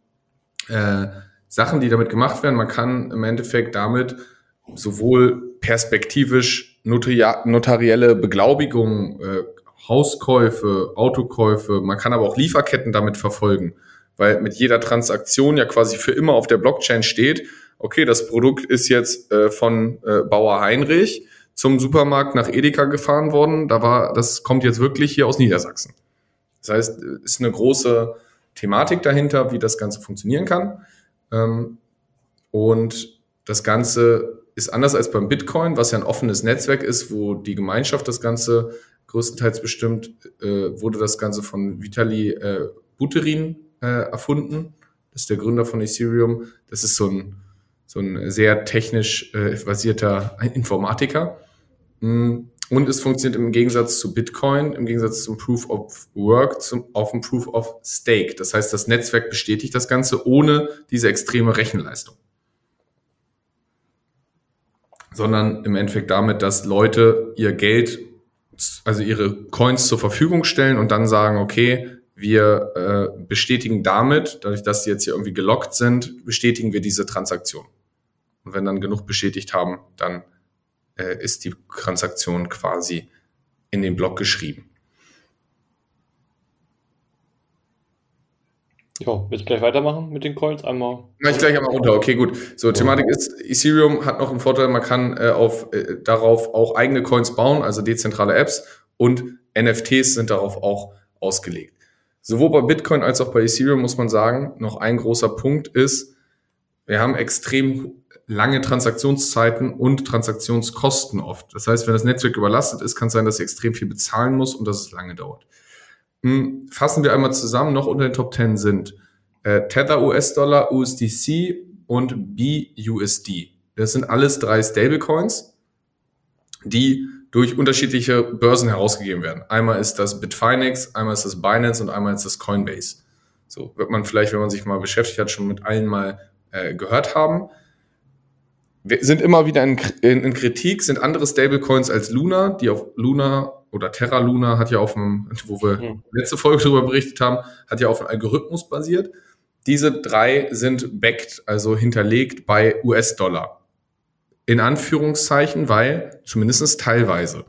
äh, Sachen, die damit gemacht werden? Man kann im Endeffekt damit sowohl perspektivisch notarielle Beglaubigungen, äh, Hauskäufe, Autokäufe, man kann aber auch Lieferketten damit verfolgen, weil mit jeder Transaktion ja quasi für immer auf der Blockchain steht, okay, das Produkt ist jetzt äh, von äh, Bauer Heinrich zum Supermarkt nach Edeka gefahren worden. Da war, das kommt jetzt wirklich hier aus Niedersachsen. Das heißt, ist eine große Thematik dahinter, wie das Ganze funktionieren kann. Ähm, und das Ganze ist anders als beim Bitcoin, was ja ein offenes Netzwerk ist, wo die Gemeinschaft das Ganze größtenteils bestimmt, äh, wurde das Ganze von Vitali äh, Buterin äh, erfunden. Das ist der Gründer von Ethereum. Das ist so ein so ein sehr technisch basierter Informatiker. Mm, und es funktioniert im Gegensatz zu Bitcoin, im Gegensatz zum Proof of Work, zum, auf dem Proof of Stake. Das heißt, das Netzwerk bestätigt das Ganze ohne diese extreme Rechenleistung. Sondern im Endeffekt damit, dass Leute ihr Geld, also ihre Coins zur Verfügung stellen und dann sagen, okay, wir äh, bestätigen damit, dadurch, dass sie jetzt hier irgendwie gelockt sind, bestätigen wir diese Transaktion. Und wenn dann genug bestätigt haben, dann äh, ist die Transaktion quasi in den Block geschrieben. Ja, willst du gleich weitermachen mit den Coins? Einmal. Mach ich gleich einmal runter. Okay, gut. So, Thematik ist, Ethereum hat noch einen Vorteil, man kann äh, auf, äh, darauf auch eigene Coins bauen, also dezentrale Apps und NFTs sind darauf auch ausgelegt. Sowohl bei Bitcoin als auch bei Ethereum muss man sagen, noch ein großer Punkt ist, wir haben extrem lange Transaktionszeiten und Transaktionskosten oft. Das heißt, wenn das Netzwerk überlastet ist, kann es sein, dass ihr extrem viel bezahlen muss und dass es lange dauert. Hm, fassen wir einmal zusammen, noch unter den Top 10 sind äh, Tether US-Dollar, USDC und BUSD. Das sind alles drei Stablecoins, die durch unterschiedliche Börsen herausgegeben werden. Einmal ist das Bitfinex, einmal ist das Binance und einmal ist das Coinbase. So wird man vielleicht, wenn man sich mal beschäftigt hat, schon mit allen mal äh, gehört haben wir sind immer wieder in, in, in, Kritik, sind andere Stablecoins als Luna, die auf Luna oder Terra Luna hat ja auf dem, wo wir mhm. letzte Folge darüber berichtet haben, hat ja auf einem Algorithmus basiert. Diese drei sind backed, also hinterlegt bei US-Dollar. In Anführungszeichen, weil zumindest teilweise.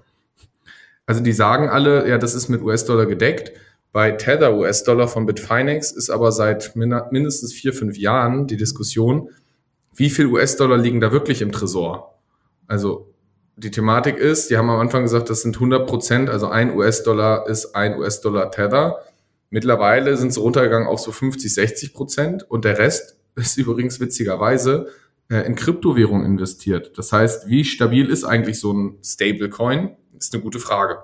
Also die sagen alle, ja, das ist mit US-Dollar gedeckt. Bei Tether US-Dollar von Bitfinex ist aber seit mindestens vier, fünf Jahren die Diskussion, wie viel US-Dollar liegen da wirklich im Tresor? Also die Thematik ist, die haben am Anfang gesagt, das sind 100 Prozent, also ein US-Dollar ist ein US-Dollar Tether. Mittlerweile sind sie runtergegangen auf so 50, 60 Prozent und der Rest ist übrigens witzigerweise äh, in Kryptowährung investiert. Das heißt, wie stabil ist eigentlich so ein Stablecoin? Ist eine gute Frage.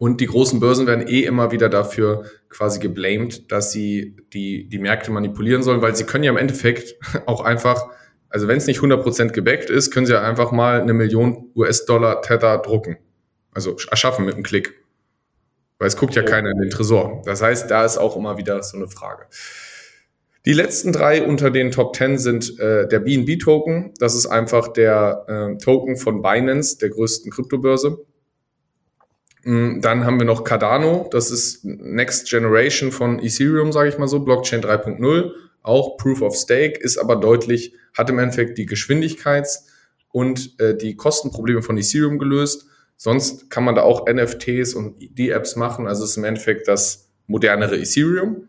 Und die großen Börsen werden eh immer wieder dafür quasi geblamed, dass sie die, die Märkte manipulieren sollen, weil sie können ja im Endeffekt <laughs> auch einfach, also wenn es nicht 100% gebackt ist, können sie ja einfach mal eine Million US-Dollar Tether drucken. Also erschaffen mit einem Klick. Weil es guckt ja keiner in den Tresor. Das heißt, da ist auch immer wieder so eine Frage. Die letzten drei unter den Top 10 sind äh, der BNB-Token. Das ist einfach der äh, Token von Binance, der größten Kryptobörse. Mm, dann haben wir noch Cardano, das ist Next Generation von Ethereum, sage ich mal so, Blockchain 3.0, auch Proof of Stake, ist aber deutlich, hat im Endeffekt die Geschwindigkeits- und äh, die Kostenprobleme von Ethereum gelöst. Sonst kann man da auch NFTs und D-Apps machen. Also ist im Endeffekt das modernere Ethereum.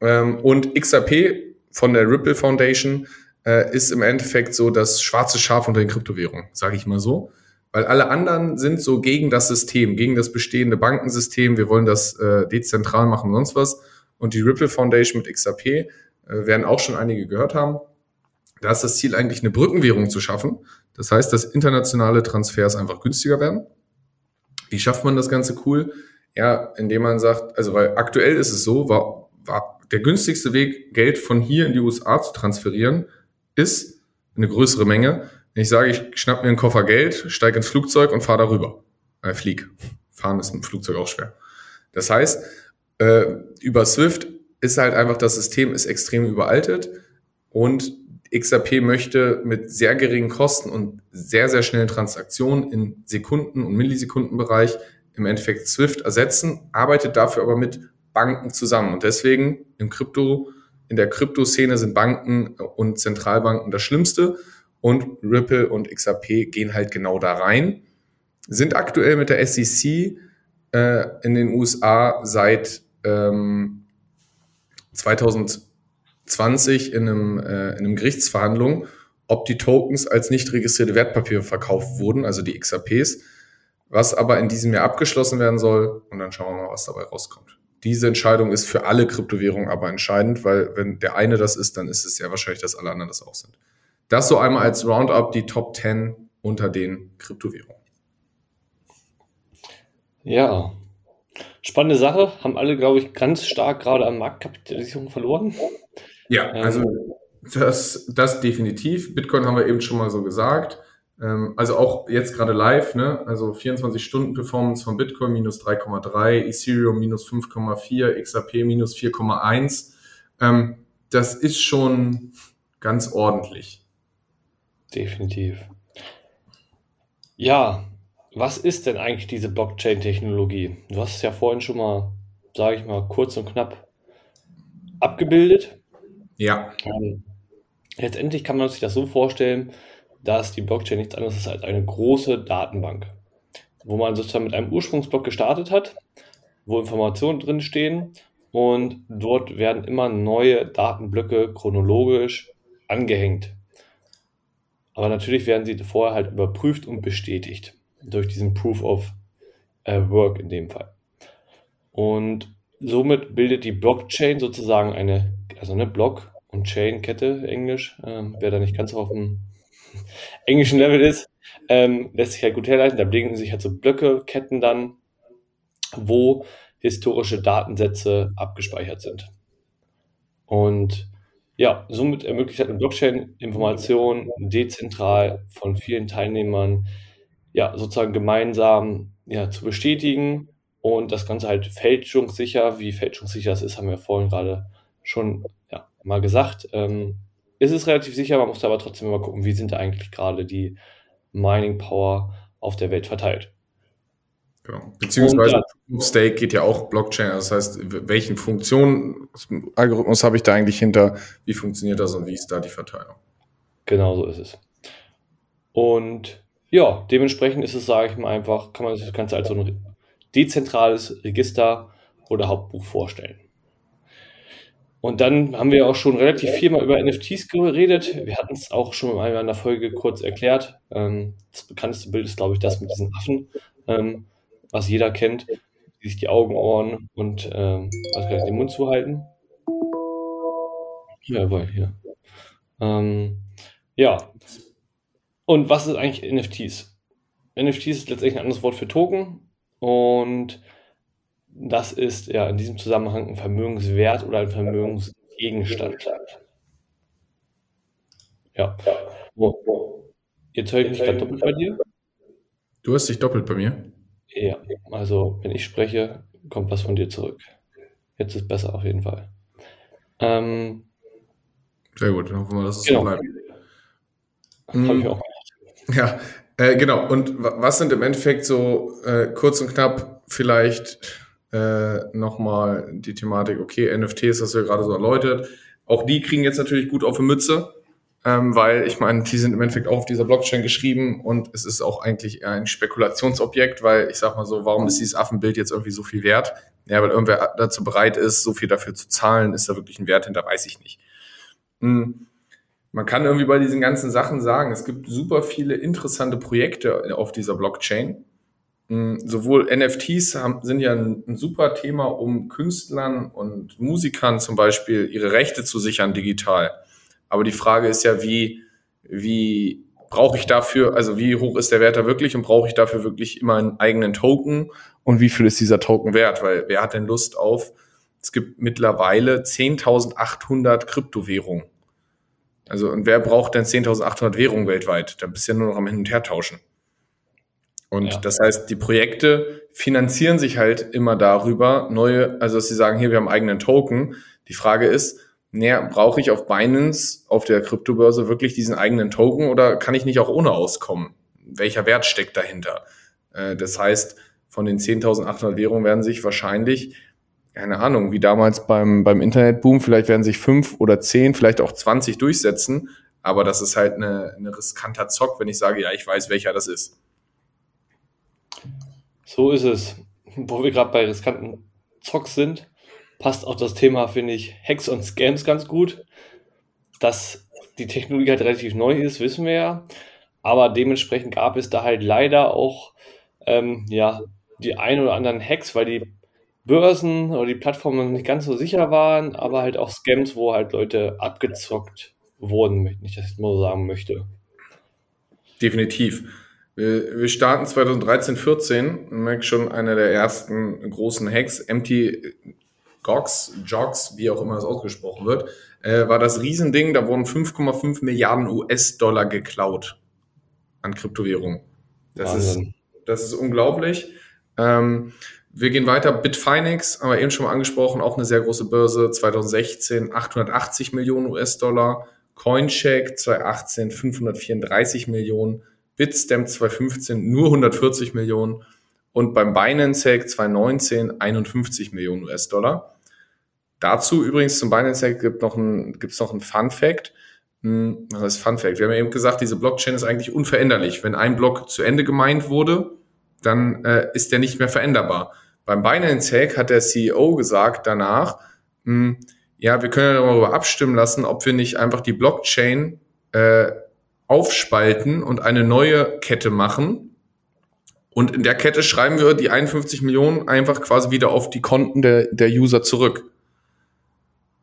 Ähm, und XRP von der Ripple Foundation äh, ist im Endeffekt so das schwarze Schaf unter den Kryptowährungen, sage ich mal so. Weil alle anderen sind so gegen das System, gegen das bestehende Bankensystem. Wir wollen das äh, dezentral machen, sonst was. Und die Ripple Foundation mit XRP äh, werden auch schon einige gehört haben. Da ist das Ziel eigentlich eine Brückenwährung zu schaffen. Das heißt, dass internationale Transfers einfach günstiger werden. Wie schafft man das Ganze cool? Ja, indem man sagt, also weil aktuell ist es so, war, war der günstigste Weg, Geld von hier in die USA zu transferieren, ist eine größere Menge. Ich sage, ich schnapp mir einen Koffer Geld, steige ins Flugzeug und fahre darüber. Äh, flieg. Fahren ist mit dem Flugzeug auch schwer. Das heißt, äh, über Swift ist halt einfach das System ist extrem überaltet und XRP möchte mit sehr geringen Kosten und sehr, sehr schnellen Transaktionen in Sekunden- und Millisekundenbereich im Endeffekt Swift ersetzen, arbeitet dafür aber mit Banken zusammen. Und deswegen im Krypto, in der Kryptoszene sind Banken und Zentralbanken das Schlimmste. Und Ripple und XRP gehen halt genau da rein. Sind aktuell mit der SEC äh, in den USA seit ähm, 2020 in, einem, äh, in einem Gerichtsverhandlung, ob die Tokens als nicht registrierte Wertpapiere verkauft wurden, also die XRPs, was aber in diesem Jahr abgeschlossen werden soll. Und dann schauen wir mal, was dabei rauskommt. Diese Entscheidung ist für alle Kryptowährungen aber entscheidend, weil wenn der eine das ist, dann ist es sehr wahrscheinlich, dass alle anderen das auch sind. Das so einmal als Roundup die Top 10 unter den Kryptowährungen. Ja, spannende Sache. Haben alle, glaube ich, ganz stark gerade an Marktkapitalisierung verloren. Ja, ähm, also das, das definitiv. Bitcoin haben wir eben schon mal so gesagt. Ähm, also auch jetzt gerade live, ne? also 24 Stunden Performance von Bitcoin minus 3,3, Ethereum minus 5,4, XRP minus 4,1. Ähm, das ist schon ganz ordentlich. Definitiv. Ja, was ist denn eigentlich diese Blockchain-Technologie? Du hast es ja vorhin schon mal, sage ich mal, kurz und knapp abgebildet. Ja. Ähm, letztendlich kann man sich das so vorstellen, dass die Blockchain nichts anderes ist als eine große Datenbank, wo man sozusagen mit einem Ursprungsblock gestartet hat, wo Informationen drin stehen und dort werden immer neue Datenblöcke chronologisch angehängt. Aber natürlich werden sie vorher halt überprüft und bestätigt durch diesen Proof of äh, Work in dem Fall. Und somit bildet die Blockchain sozusagen eine, also eine Block- und Chain-Kette, Englisch, ähm, wer da nicht ganz auf dem <laughs> englischen Level ist, ähm, lässt sich halt gut herleiten. Da bilden sich halt so Blöcke, Ketten dann, wo historische Datensätze abgespeichert sind. Und ja, somit ermöglicht halt eine Blockchain Informationen dezentral von vielen Teilnehmern ja sozusagen gemeinsam ja, zu bestätigen und das Ganze halt fälschungssicher. Wie fälschungssicher das ist, haben wir vorhin gerade schon ja, mal gesagt. Ähm, ist es relativ sicher, man muss aber trotzdem immer gucken, wie sind da eigentlich gerade die Mining Power auf der Welt verteilt. Genau. Beziehungsweise und, Stake geht ja auch Blockchain. Das heißt, welchen Funktionsalgorithmus habe ich da eigentlich hinter? Wie funktioniert das und wie ist da die Verteilung? Genau so ist es. Und ja, dementsprechend ist es, sage ich mal einfach, kann man sich das Ganze als so ein dezentrales Register oder Hauptbuch vorstellen. Und dann haben wir auch schon relativ viel mal über NFTs geredet. Wir hatten es auch schon in einer Folge kurz erklärt. Ähm, das bekannteste Bild ist, glaube ich, das mit diesen Affen, ähm, was jeder kennt, die sich die Augen, Ohren und ähm, was kann ich, den Mund zuhalten. Jawohl, hier. Ähm, ja. Und was ist eigentlich NFTs? NFTs ist letztendlich ein anderes Wort für Token und das ist ja in diesem Zusammenhang ein Vermögenswert oder ein Vermögensgegenstand. Ja. Jetzt höre ich mich gerade doppelt bei dir. Du hast dich doppelt bei mir? Ja, also wenn ich spreche, kommt was von dir zurück. Jetzt ist besser auf jeden Fall. Ähm, Sehr gut, dann hoffen wir, dass es genau. so bleibt. Hm. Ja, äh, genau. Und was sind im Endeffekt so äh, kurz und knapp vielleicht äh, nochmal die Thematik, okay, NFTs, was wir gerade so erläutert, auch die kriegen jetzt natürlich gut auf die Mütze, ähm, weil ich meine, die sind im Endeffekt auch auf dieser Blockchain geschrieben und es ist auch eigentlich eher ein Spekulationsobjekt, weil ich sag mal so, warum ist dieses Affenbild jetzt irgendwie so viel wert? Ja, weil irgendwer dazu bereit ist, so viel dafür zu zahlen, ist da wirklich ein Wert hinter, weiß ich nicht. Hm. Man kann irgendwie bei diesen ganzen Sachen sagen, es gibt super viele interessante Projekte auf dieser Blockchain. Hm, sowohl NFTs haben, sind ja ein, ein, super Thema, um Künstlern und Musikern zum Beispiel ihre Rechte zu sichern digital. Aber die Frage ist ja, wie, wie brauche ich dafür, also wie hoch ist der Wert da wirklich und brauche ich dafür wirklich immer einen eigenen Token und wie viel ist dieser Token wert? Weil wer hat denn Lust auf, es gibt mittlerweile 10.800 Kryptowährungen. Also, und wer braucht denn 10.800 Währungen weltweit? Da bist du ja nur noch am Hin- und Her tauschen. Und ja. das heißt, die Projekte finanzieren sich halt immer darüber, neue, also dass sie sagen, hier, wir haben eigenen Token. Die Frage ist, naja, brauche ich auf Binance, auf der Kryptobörse wirklich diesen eigenen Token oder kann ich nicht auch ohne auskommen? Welcher Wert steckt dahinter? Äh, das heißt, von den 10.800 Währungen werden sich wahrscheinlich keine Ahnung, wie damals beim, beim Internetboom, vielleicht werden sich fünf oder zehn, vielleicht auch 20 durchsetzen, aber das ist halt eine, eine riskanter Zock, wenn ich sage, ja, ich weiß, welcher das ist. So ist es. Wo wir gerade bei riskanten Zocks sind, passt auch das Thema, finde ich, Hacks und Scams ganz gut. Dass die Technologie halt relativ neu ist, wissen wir ja. Aber dementsprechend gab es da halt leider auch ähm, ja, die ein oder anderen Hacks, weil die Börsen oder die Plattformen nicht ganz so sicher waren, aber halt auch Scams, wo halt Leute abgezockt wurden, wenn ich das mal so sagen möchte. Definitiv. Wir, wir starten 2013, 14, merke schon einer der ersten großen Hacks, Empty Gox, Jogs, wie auch immer es ausgesprochen wird, äh, war das Riesending, da wurden 5,5 Milliarden US-Dollar geklaut an Kryptowährungen. Das ist, das ist unglaublich. Ähm, wir gehen weiter. Bitfinex, haben wir eben schon mal angesprochen, auch eine sehr große Börse. 2016 880 Millionen US-Dollar. Coincheck 2018 534 Millionen. Bitstamp 2015 nur 140 Millionen. Und beim Binance Hack 2019 51 Millionen US-Dollar. Dazu übrigens zum Binance Hack gibt noch ein, gibt's noch ein Fun Fact. Hm, was ist Fun Fact? Wir haben ja eben gesagt, diese Blockchain ist eigentlich unveränderlich. Wenn ein Block zu Ende gemeint wurde, dann äh, ist der nicht mehr veränderbar. Beim Binance Hack hat der CEO gesagt danach, mh, hm, ja, wir können ja darüber abstimmen lassen, ob wir nicht einfach die Blockchain äh, aufspalten und eine neue Kette machen. Und in der Kette schreiben wir die 51 Millionen einfach quasi wieder auf die Konten der, der User zurück.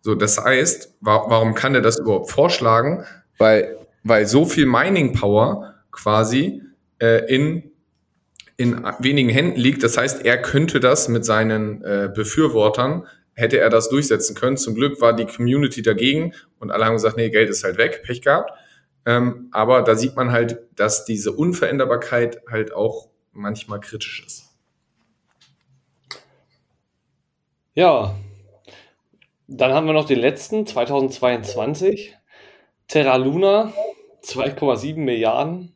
So, das heißt, wa warum kann der das überhaupt vorschlagen? Weil, weil so viel Mining Power quasi äh, in in wenigen Händen liegt. Das heißt, er könnte das mit seinen äh, Befürwortern, hätte er das durchsetzen können. Zum Glück war die Community dagegen und alle haben gesagt, nee, Geld ist halt weg, Pech gehabt. Ähm, aber da sieht man halt, dass diese Unveränderbarkeit halt auch manchmal kritisch ist. Ja, dann haben wir noch den letzten, 2022. Terra Luna, 2,7 Milliarden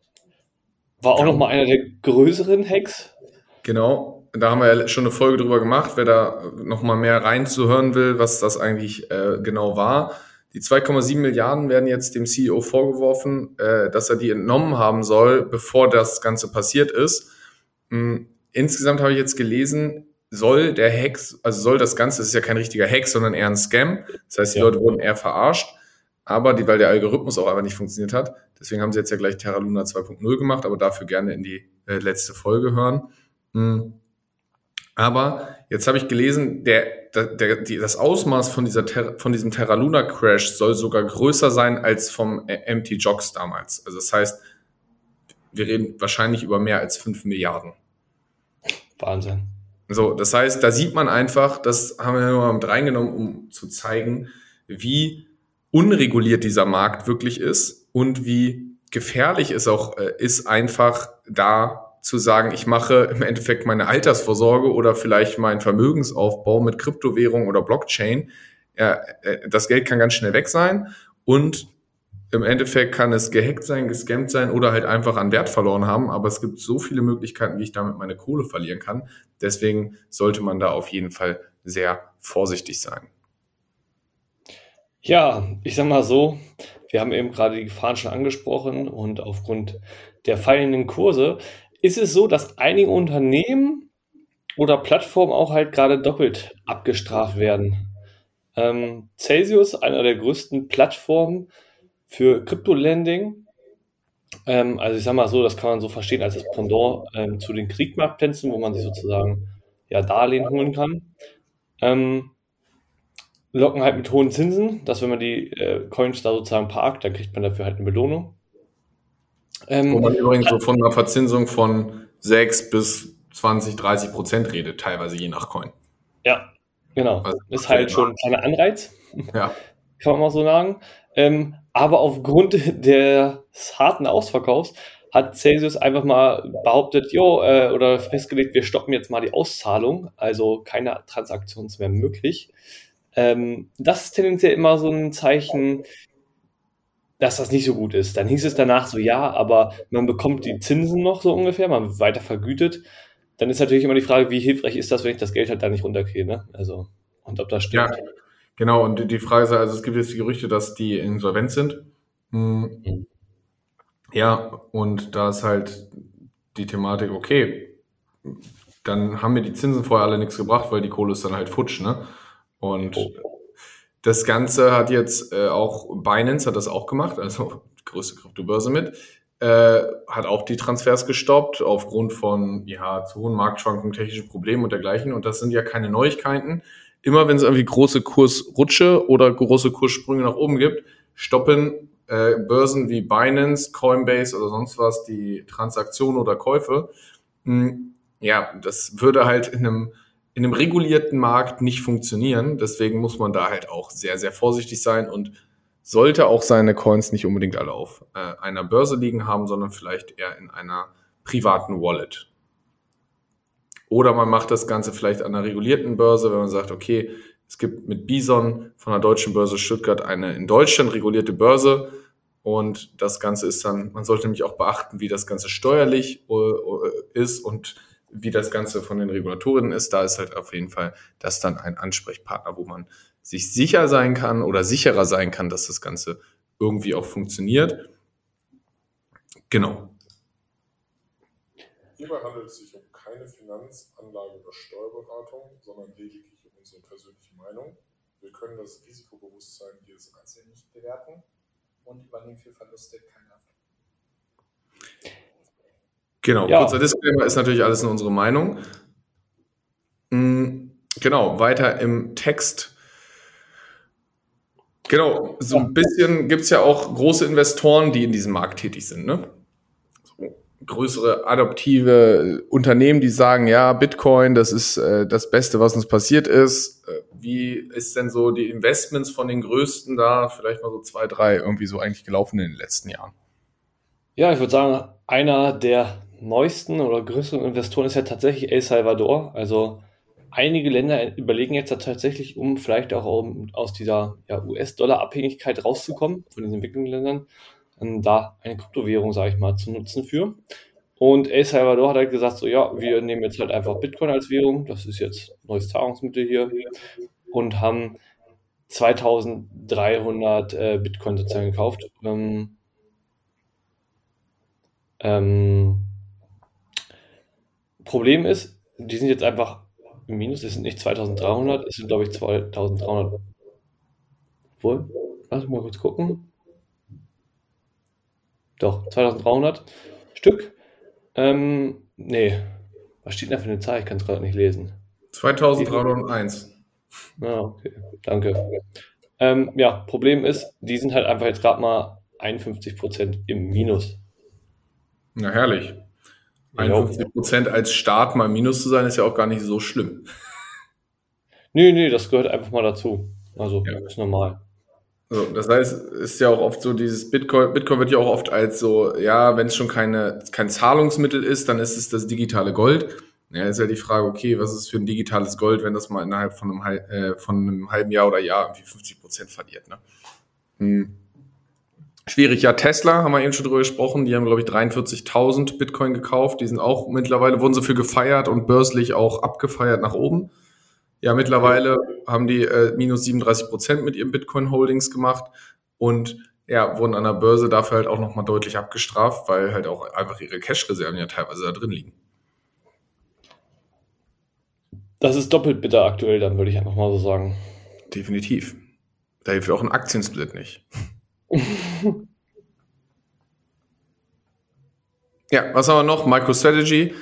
war auch genau. nochmal einer der größeren Hacks. Genau, da haben wir ja schon eine Folge drüber gemacht. Wer da nochmal mehr reinzuhören will, was das eigentlich äh, genau war. Die 2,7 Milliarden werden jetzt dem CEO vorgeworfen, äh, dass er die entnommen haben soll, bevor das Ganze passiert ist. Mhm. Insgesamt habe ich jetzt gelesen, soll der Hack, also soll das Ganze, das ist ja kein richtiger Hack, sondern eher ein Scam. Das heißt, die ja. Leute wurden eher verarscht aber die, weil der Algorithmus auch einfach nicht funktioniert hat. Deswegen haben sie jetzt ja gleich Terra Luna 2.0 gemacht, aber dafür gerne in die äh, letzte Folge hören. Mhm. Aber jetzt habe ich gelesen, der, der, die, das Ausmaß von, dieser Ter von diesem Terra Luna Crash soll sogar größer sein als vom äh, MT Jogs damals. Also das heißt, wir reden wahrscheinlich über mehr als 5 Milliarden. Wahnsinn. So, das heißt, da sieht man einfach, das haben wir nur mit reingenommen, um zu zeigen, wie unreguliert dieser Markt wirklich ist und wie gefährlich es auch äh, ist, einfach da zu sagen, ich mache im Endeffekt meine Altersvorsorge oder vielleicht meinen Vermögensaufbau mit Kryptowährung oder Blockchain. Äh, das Geld kann ganz schnell weg sein und im Endeffekt kann es gehackt sein, gescammt sein oder halt einfach an Wert verloren haben. Aber es gibt so viele Möglichkeiten, wie ich damit meine Kohle verlieren kann. Deswegen sollte man da auf jeden Fall sehr vorsichtig sein. Ja, ich sag mal so, wir haben eben gerade die Gefahren schon angesprochen und aufgrund der fallenden Kurse ist es so, dass einige Unternehmen oder Plattformen auch halt gerade doppelt abgestraft werden. Ähm, Celsius, einer der größten Plattformen für Crypto-Lending, ähm, also ich sag mal so, das kann man so verstehen als das Pendant ähm, zu den Kriegmarktplätzen, wo man sich sozusagen ja Darlehen holen kann. Ähm, locken halt mit hohen Zinsen, dass wenn man die äh, Coins da sozusagen parkt, dann kriegt man dafür halt eine Belohnung. Ähm, Wo man übrigens so von einer Verzinsung von 6 bis 20, 30 Prozent redet, teilweise je nach Coin. Ja, genau. Also, ist halt schon ein kleiner Anreiz. Ja. <laughs> Kann man mal so sagen. Ähm, aber aufgrund <laughs> des harten Ausverkaufs hat Celsius einfach mal behauptet, jo, äh, oder festgelegt, wir stoppen jetzt mal die Auszahlung, also keine Transaktionen mehr möglich. Ähm, das ist tendenziell immer so ein Zeichen, dass das nicht so gut ist. Dann hieß es danach so, ja, aber man bekommt die Zinsen noch so ungefähr, man wird weiter vergütet. Dann ist natürlich immer die Frage, wie hilfreich ist das, wenn ich das Geld halt da nicht runterkriege, ne? Also, und ob das stimmt. Ja, genau. Und die Frage ist, also es gibt jetzt die Gerüchte, dass die insolvent sind. Hm. Mhm. Ja, und da ist halt die Thematik, okay, dann haben mir die Zinsen vorher alle nichts gebracht, weil die Kohle ist dann halt futsch, ne? Und oh. das Ganze hat jetzt äh, auch Binance hat das auch gemacht, also die <laughs> größte Kryptobörse mit, äh, hat auch die Transfers gestoppt aufgrund von ja zu hohen Marktschwankungen, technischen Problemen und dergleichen. Und das sind ja keine Neuigkeiten. Immer wenn es irgendwie große Kursrutsche oder große Kurssprünge nach oben gibt, stoppen äh, Börsen wie Binance, Coinbase oder sonst was die Transaktionen oder Käufe. Hm, ja, das würde halt in einem in einem regulierten Markt nicht funktionieren. Deswegen muss man da halt auch sehr, sehr vorsichtig sein und sollte auch seine Coins nicht unbedingt alle auf äh, einer Börse liegen haben, sondern vielleicht eher in einer privaten Wallet. Oder man macht das Ganze vielleicht an einer regulierten Börse, wenn man sagt, okay, es gibt mit Bison von der deutschen Börse Stuttgart eine in Deutschland regulierte Börse und das Ganze ist dann, man sollte nämlich auch beachten, wie das Ganze steuerlich äh, ist und wie das Ganze von den Regulatorinnen ist, da ist halt auf jeden Fall das dann ein Ansprechpartner, wo man sich sicher sein kann oder sicherer sein kann, dass das Ganze irgendwie auch funktioniert. Genau. Hierbei keine Finanzanlage oder Steuerberatung, sondern lediglich unsere persönliche Meinung. Wir können das Risikobewusstsein jedes Einzelnen nicht bewerten und übernehmen für Verluste keine Haftung. Genau, ja. kurzer Disclaimer ist natürlich alles in unsere Meinung. Mm, genau, weiter im Text. Genau, so ein bisschen gibt es ja auch große Investoren, die in diesem Markt tätig sind. Ne? Größere adoptive Unternehmen, die sagen, ja, Bitcoin, das ist äh, das Beste, was uns passiert ist. Äh, wie ist denn so die Investments von den größten da, vielleicht mal so zwei, drei, irgendwie so eigentlich gelaufen in den letzten Jahren? Ja, ich würde sagen, einer der neuesten oder größeren Investoren ist ja tatsächlich El Salvador. Also einige Länder überlegen jetzt tatsächlich, um vielleicht auch aus dieser ja, US-Dollar-Abhängigkeit rauszukommen, von diesen Entwicklungsländern, da eine Kryptowährung, sage ich mal, zu nutzen für. Und El Salvador hat halt gesagt, so ja, wir nehmen jetzt halt einfach Bitcoin als Währung, das ist jetzt neues Zahlungsmittel hier, und haben 2300 äh, Bitcoin sozusagen gekauft. Ähm, ähm, Problem ist, die sind jetzt einfach im Minus, es sind nicht 2300, es sind glaube ich 2300. Wohl? Lass mal kurz gucken. Doch, 2300 Stück. Ähm, nee. Was steht da für eine Zahl? Ich kann es gerade nicht lesen. 2301. Ah, okay. Danke. Ähm, ja, Problem ist, die sind halt einfach jetzt gerade mal 51% im Minus. Na herrlich. 51 Prozent als Start mal Minus zu sein, ist ja auch gar nicht so schlimm. <laughs> Nee, nee, das gehört einfach mal dazu. Also, ja. ist normal. So, das heißt, ist ja auch oft so dieses Bitcoin, Bitcoin wird ja auch oft als so, ja, wenn es schon keine, kein Zahlungsmittel ist, dann ist es das digitale Gold. Ja, ist ja die Frage, okay, was ist für ein digitales Gold, wenn das mal innerhalb von einem, äh, von einem halben Jahr oder Jahr irgendwie 50 Prozent verliert, ne? Hm. Schwierig, ja, Tesla, haben wir eben schon drüber gesprochen, die haben, glaube ich, 43.000 Bitcoin gekauft, die sind auch, mittlerweile wurden sie für gefeiert und börslich auch abgefeiert nach oben. Ja, mittlerweile haben die äh, minus 37 Prozent mit ihren Bitcoin-Holdings gemacht und ja, wurden an der Börse dafür halt auch nochmal deutlich abgestraft, weil halt auch einfach ihre Cash-Reserven ja teilweise da drin liegen. Das ist doppelt bitter aktuell, dann würde ich einfach mal so sagen. Definitiv. Da hilft auch ein Aktiensplit nicht. <laughs> ja, was haben wir noch? MicroStrategy.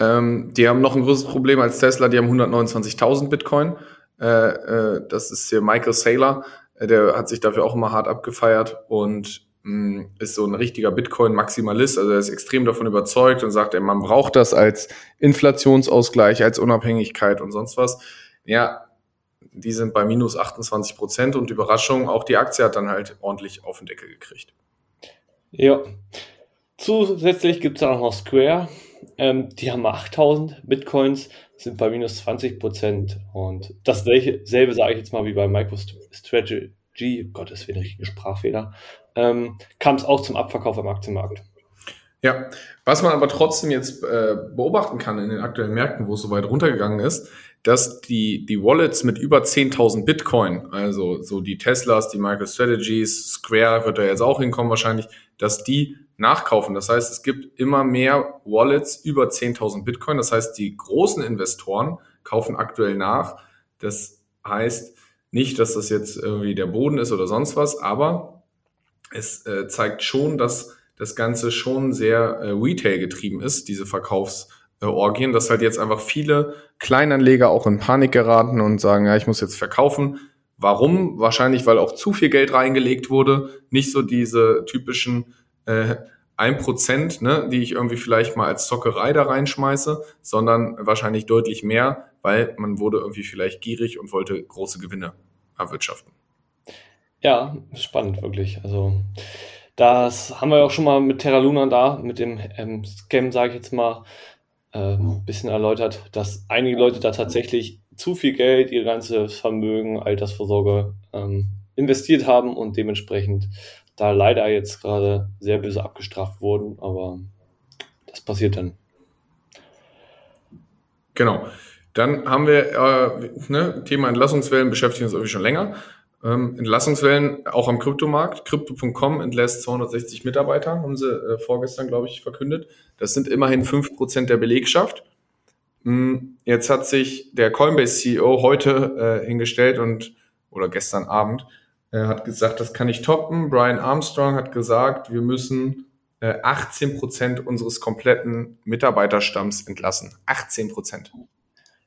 Ähm, die haben noch ein größeres Problem als Tesla. Die haben 129.000 Bitcoin. Äh, äh, das ist hier Michael Saylor. Äh, der hat sich dafür auch immer hart abgefeiert und mh, mm, ist so ein richtiger Bitcoin-Maximalist. Also er ist extrem davon überzeugt und sagt, ey, man braucht das als Inflationsausgleich, als Unabhängigkeit und sonst was. Ja, die sind bei minus 28 Prozent und Überraschung, auch die Aktie hat dann halt ordentlich auf den Deckel gekriegt. Ja. Zusätzlich gibt es auch noch Square. Ähm, die haben 8000 Bitcoins, sind bei minus 20 Prozent. Und dasselbe sage ich jetzt mal wie bei MicroStrategy, Gottes Willen, richtige Sprachfehler, ähm, kam es auch zum Abverkauf am Aktienmarkt. Ja, was man aber trotzdem jetzt äh, beobachten kann in den aktuellen Märkten, wo es so weit runtergegangen ist, dass die, die Wallets mit über 10.000 Bitcoin, also so die Teslas, die MicroStrategies, Square wird da jetzt auch hinkommen wahrscheinlich, dass die nachkaufen. Das heißt, es gibt immer mehr Wallets über 10.000 Bitcoin. Das heißt, die großen Investoren kaufen aktuell nach. Das heißt nicht, dass das jetzt irgendwie der Boden ist oder sonst was, aber es äh, zeigt schon, dass das Ganze schon sehr äh, Retail getrieben ist, diese Verkaufs- äh, dass halt jetzt einfach viele Kleinanleger auch in Panik geraten und sagen, ja, ich muss jetzt verkaufen. Warum? Wahrscheinlich, weil auch zu viel Geld reingelegt wurde. Nicht so diese typischen äh, 1%, ne, die ich irgendwie vielleicht mal als Zockerei da reinschmeiße, sondern wahrscheinlich deutlich mehr, weil man wurde irgendwie vielleicht gierig und wollte große Gewinne erwirtschaften. Ja, spannend, wirklich. Also das haben wir auch schon mal mit Terra Luna da, mit dem ähm, Scam, sage ich jetzt mal, ein ähm, bisschen erläutert, dass einige Leute da tatsächlich zu viel Geld, ihr ganzes Vermögen, Altersvorsorge ähm, investiert haben und dementsprechend da leider jetzt gerade sehr böse abgestraft wurden, aber das passiert dann. Genau. Dann haben wir äh, ne, Thema Entlassungswellen beschäftigen uns irgendwie schon länger. Ähm, Entlassungswellen auch am Kryptomarkt. Crypto.com entlässt 260 Mitarbeiter, haben sie äh, vorgestern, glaube ich, verkündet. Das sind immerhin 5% der Belegschaft. Hm, jetzt hat sich der Coinbase-CEO heute äh, hingestellt und, oder gestern Abend, äh, hat gesagt, das kann ich toppen. Brian Armstrong hat gesagt, wir müssen äh, 18% unseres kompletten Mitarbeiterstamms entlassen. 18%.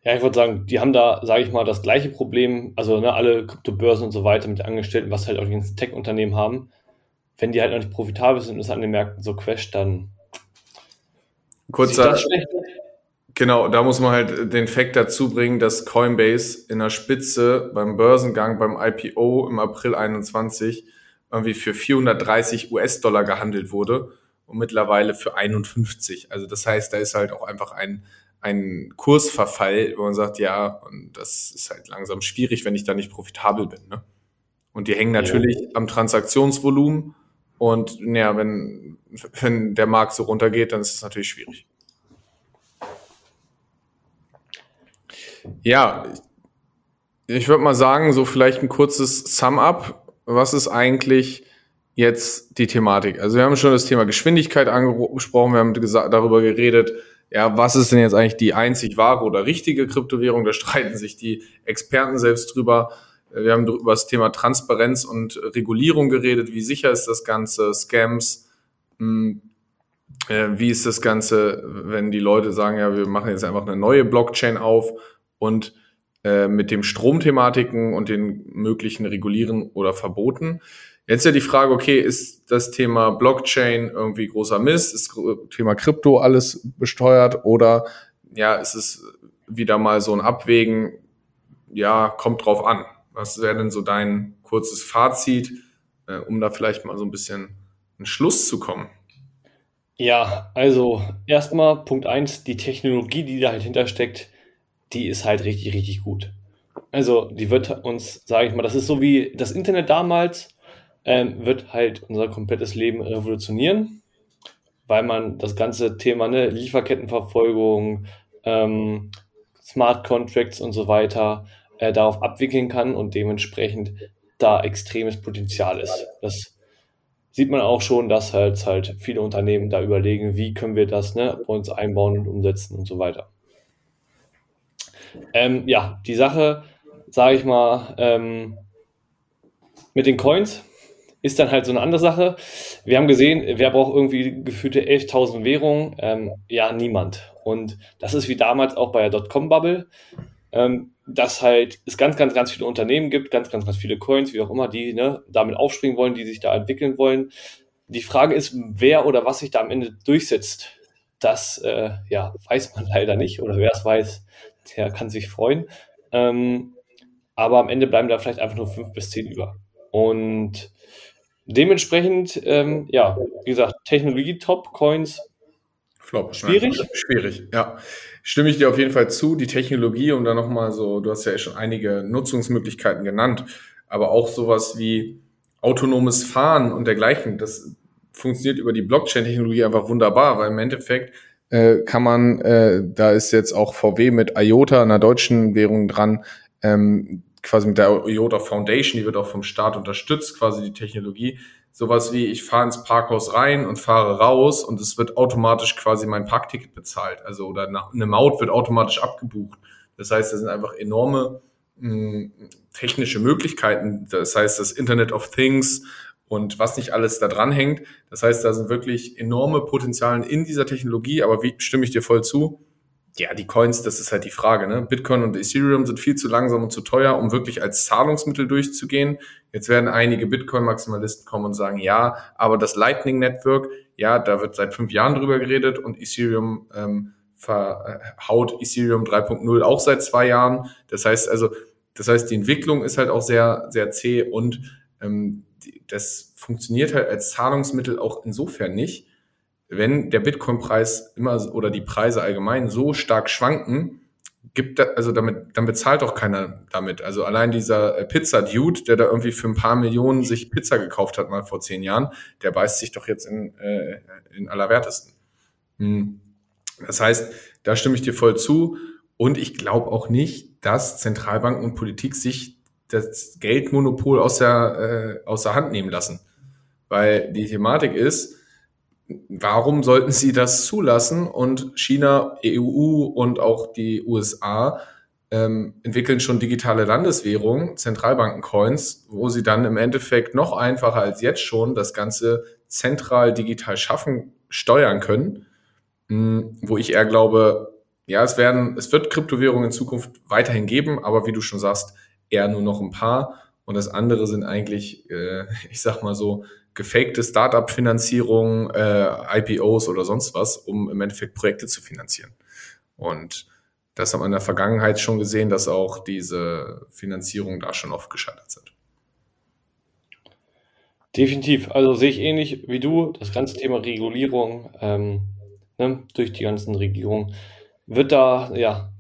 Ja, ich würde sagen, die haben da, sage ich mal, das gleiche Problem, also ne, alle Kryptobörsen und so weiter mit Angestellten, was halt auch die ganzen Tech-Unternehmen haben. Wenn die halt noch nicht profitabel sind und es an den Märkten so crasht, dann Kurzer, genau, da muss man halt den Fakt dazu bringen, dass Coinbase in der Spitze beim Börsengang, beim IPO im April 21 irgendwie für 430 US-Dollar gehandelt wurde und mittlerweile für 51. Also das heißt, da ist halt auch einfach ein ein Kursverfall, wo man sagt, ja, und das ist halt langsam schwierig, wenn ich da nicht profitabel bin. Ne? Und die hängen natürlich ja. am Transaktionsvolumen und ja, wenn, wenn der Markt so runtergeht, dann ist es natürlich schwierig. Ja, ich würde mal sagen, so vielleicht ein kurzes Sum-up. Was ist eigentlich jetzt die Thematik? Also wir haben schon das Thema Geschwindigkeit angesprochen, wir haben darüber geredet, ja, was ist denn jetzt eigentlich die einzig wahre oder richtige Kryptowährung? Da streiten sich die Experten selbst drüber. Wir haben über das Thema Transparenz und Regulierung geredet. Wie sicher ist das Ganze? Scams? Hm, äh, wie ist das Ganze, wenn die Leute sagen, ja, wir machen jetzt einfach eine neue Blockchain auf und äh, mit dem Stromthematiken und den möglichen Regulieren oder Verboten. Jetzt ja die Frage, okay, ist das Thema Blockchain irgendwie großer Mist? Ist Thema Krypto alles besteuert? Oder ja, ist es wieder mal so ein Abwägen? Ja, kommt drauf an. Was wäre denn so dein kurzes Fazit, äh, um da vielleicht mal so ein bisschen einen Schluss zu kommen? Ja, also erstmal Punkt eins: die Technologie, die da halt hintersteckt, die ist halt richtig, richtig gut. Also die wird uns, sage ich mal, das ist so wie das Internet damals, ähm, wird halt unser komplettes Leben revolutionieren, weil man das ganze Thema ne, Lieferkettenverfolgung, ähm, Smart Contracts und so weiter äh, darauf abwickeln kann und dementsprechend da extremes Potenzial ist. Das sieht man auch schon, dass halt, halt viele Unternehmen da überlegen, wie können wir das ne, bei uns einbauen und umsetzen und so weiter. Ähm, ja, die Sache, sage ich mal, ähm, mit den Coins ist dann halt so eine andere Sache. Wir haben gesehen, wer braucht irgendwie gefühlte 11.000 Währungen? Ähm, ja, niemand. Und das ist wie damals auch bei der Dotcom-Bubble, ähm, dass halt es ganz, ganz, ganz viele Unternehmen gibt, ganz, ganz, ganz viele Coins, wie auch immer, die ne, damit aufspringen wollen, die sich da entwickeln wollen. Die Frage ist, wer oder was sich da am Ende durchsetzt. Das äh, ja, weiß man <laughs> leider nicht. Oder wer es weiß, der kann sich freuen. Ähm, aber am Ende bleiben da vielleicht einfach nur fünf bis zehn über. Und dementsprechend, ähm, ja, wie gesagt, Technologie, Top, Coins. Flop. Schwierig? Schwierig, ja. Stimme ich dir auf jeden Fall zu. Die Technologie, um da nochmal so, du hast ja schon einige Nutzungsmöglichkeiten genannt, aber auch sowas wie autonomes Fahren und dergleichen, das funktioniert über die Blockchain-Technologie einfach wunderbar, weil im Endeffekt äh, kann man, äh, da ist jetzt auch VW mit IOTA, einer deutschen Währung dran, ähm, quasi mit der IOTA Foundation, die wird auch vom Staat unterstützt, quasi die Technologie. Sowas wie, ich fahre ins Parkhaus rein und fahre raus und es wird automatisch quasi mein Parkticket bezahlt. Also oder eine Maut wird automatisch abgebucht. Das heißt, das sind einfach enorme mh, hm, technische Möglichkeiten. Das heißt, das Internet of Things und was nicht alles da dran hängt. Das heißt, da sind wirklich enorme Potenzialen in dieser Technologie, aber wie stimme ich dir voll zu? Ja, die Coins, das ist halt die Frage. Ne? Bitcoin und Ethereum sind viel zu langsam und zu teuer, um wirklich als Zahlungsmittel durchzugehen. Jetzt werden einige Bitcoin-Maximalisten kommen und sagen, ja, aber das Lightning Network, ja, da wird seit fünf Jahren drüber geredet und Ethereum ähm, verhaut Ethereum 3.0 auch seit zwei Jahren. Das heißt also, das heißt, die Entwicklung ist halt auch sehr, sehr zäh und ähm, das funktioniert halt als Zahlungsmittel auch insofern nicht, wenn der Bitcoin-Preis immer oder die Preise allgemein so stark schwanken, gibt da, also damit, dann bezahlt doch keiner damit. Also allein dieser äh, Pizza-Dude, der da irgendwie für ein paar Millionen sich Pizza gekauft hat mal vor zehn Jahren, der beißt sich doch jetzt in, äh, in allerwertesten. Hm. Das heißt, da stimme ich dir voll zu. Und ich glaube auch nicht, dass Zentralbanken und Politik sich das Geldmonopol aus der, äh, aus der Hand nehmen lassen. Weil die Thematik ist, warum sollten sie das zulassen? Und China, EU und auch die USA ähm, entwickeln schon digitale Landeswährungen, Zentralbankencoins, wo sie dann im Endeffekt noch einfacher als jetzt schon das Ganze zentral digital schaffen, steuern können. Hm, wo ich eher glaube, ja, es werden, es wird Kryptowährungen in Zukunft weiterhin geben, aber wie du schon sagst, eher nur noch ein paar. Und das andere sind eigentlich, äh, <laughs> ich sag mal so, gefakte Startup-Finanzierung, äh, IPOs oder sonst was, um im Endeffekt Projekte zu finanzieren. Und das haben wir in der Vergangenheit schon gesehen, dass auch diese Finanzierungen da schon oft gescheitert sind. Definitiv. Also sehe ich ähnlich wie du. Das ganze Thema Regulierung ähm, ne, durch die ganzen Regierungen wird da ja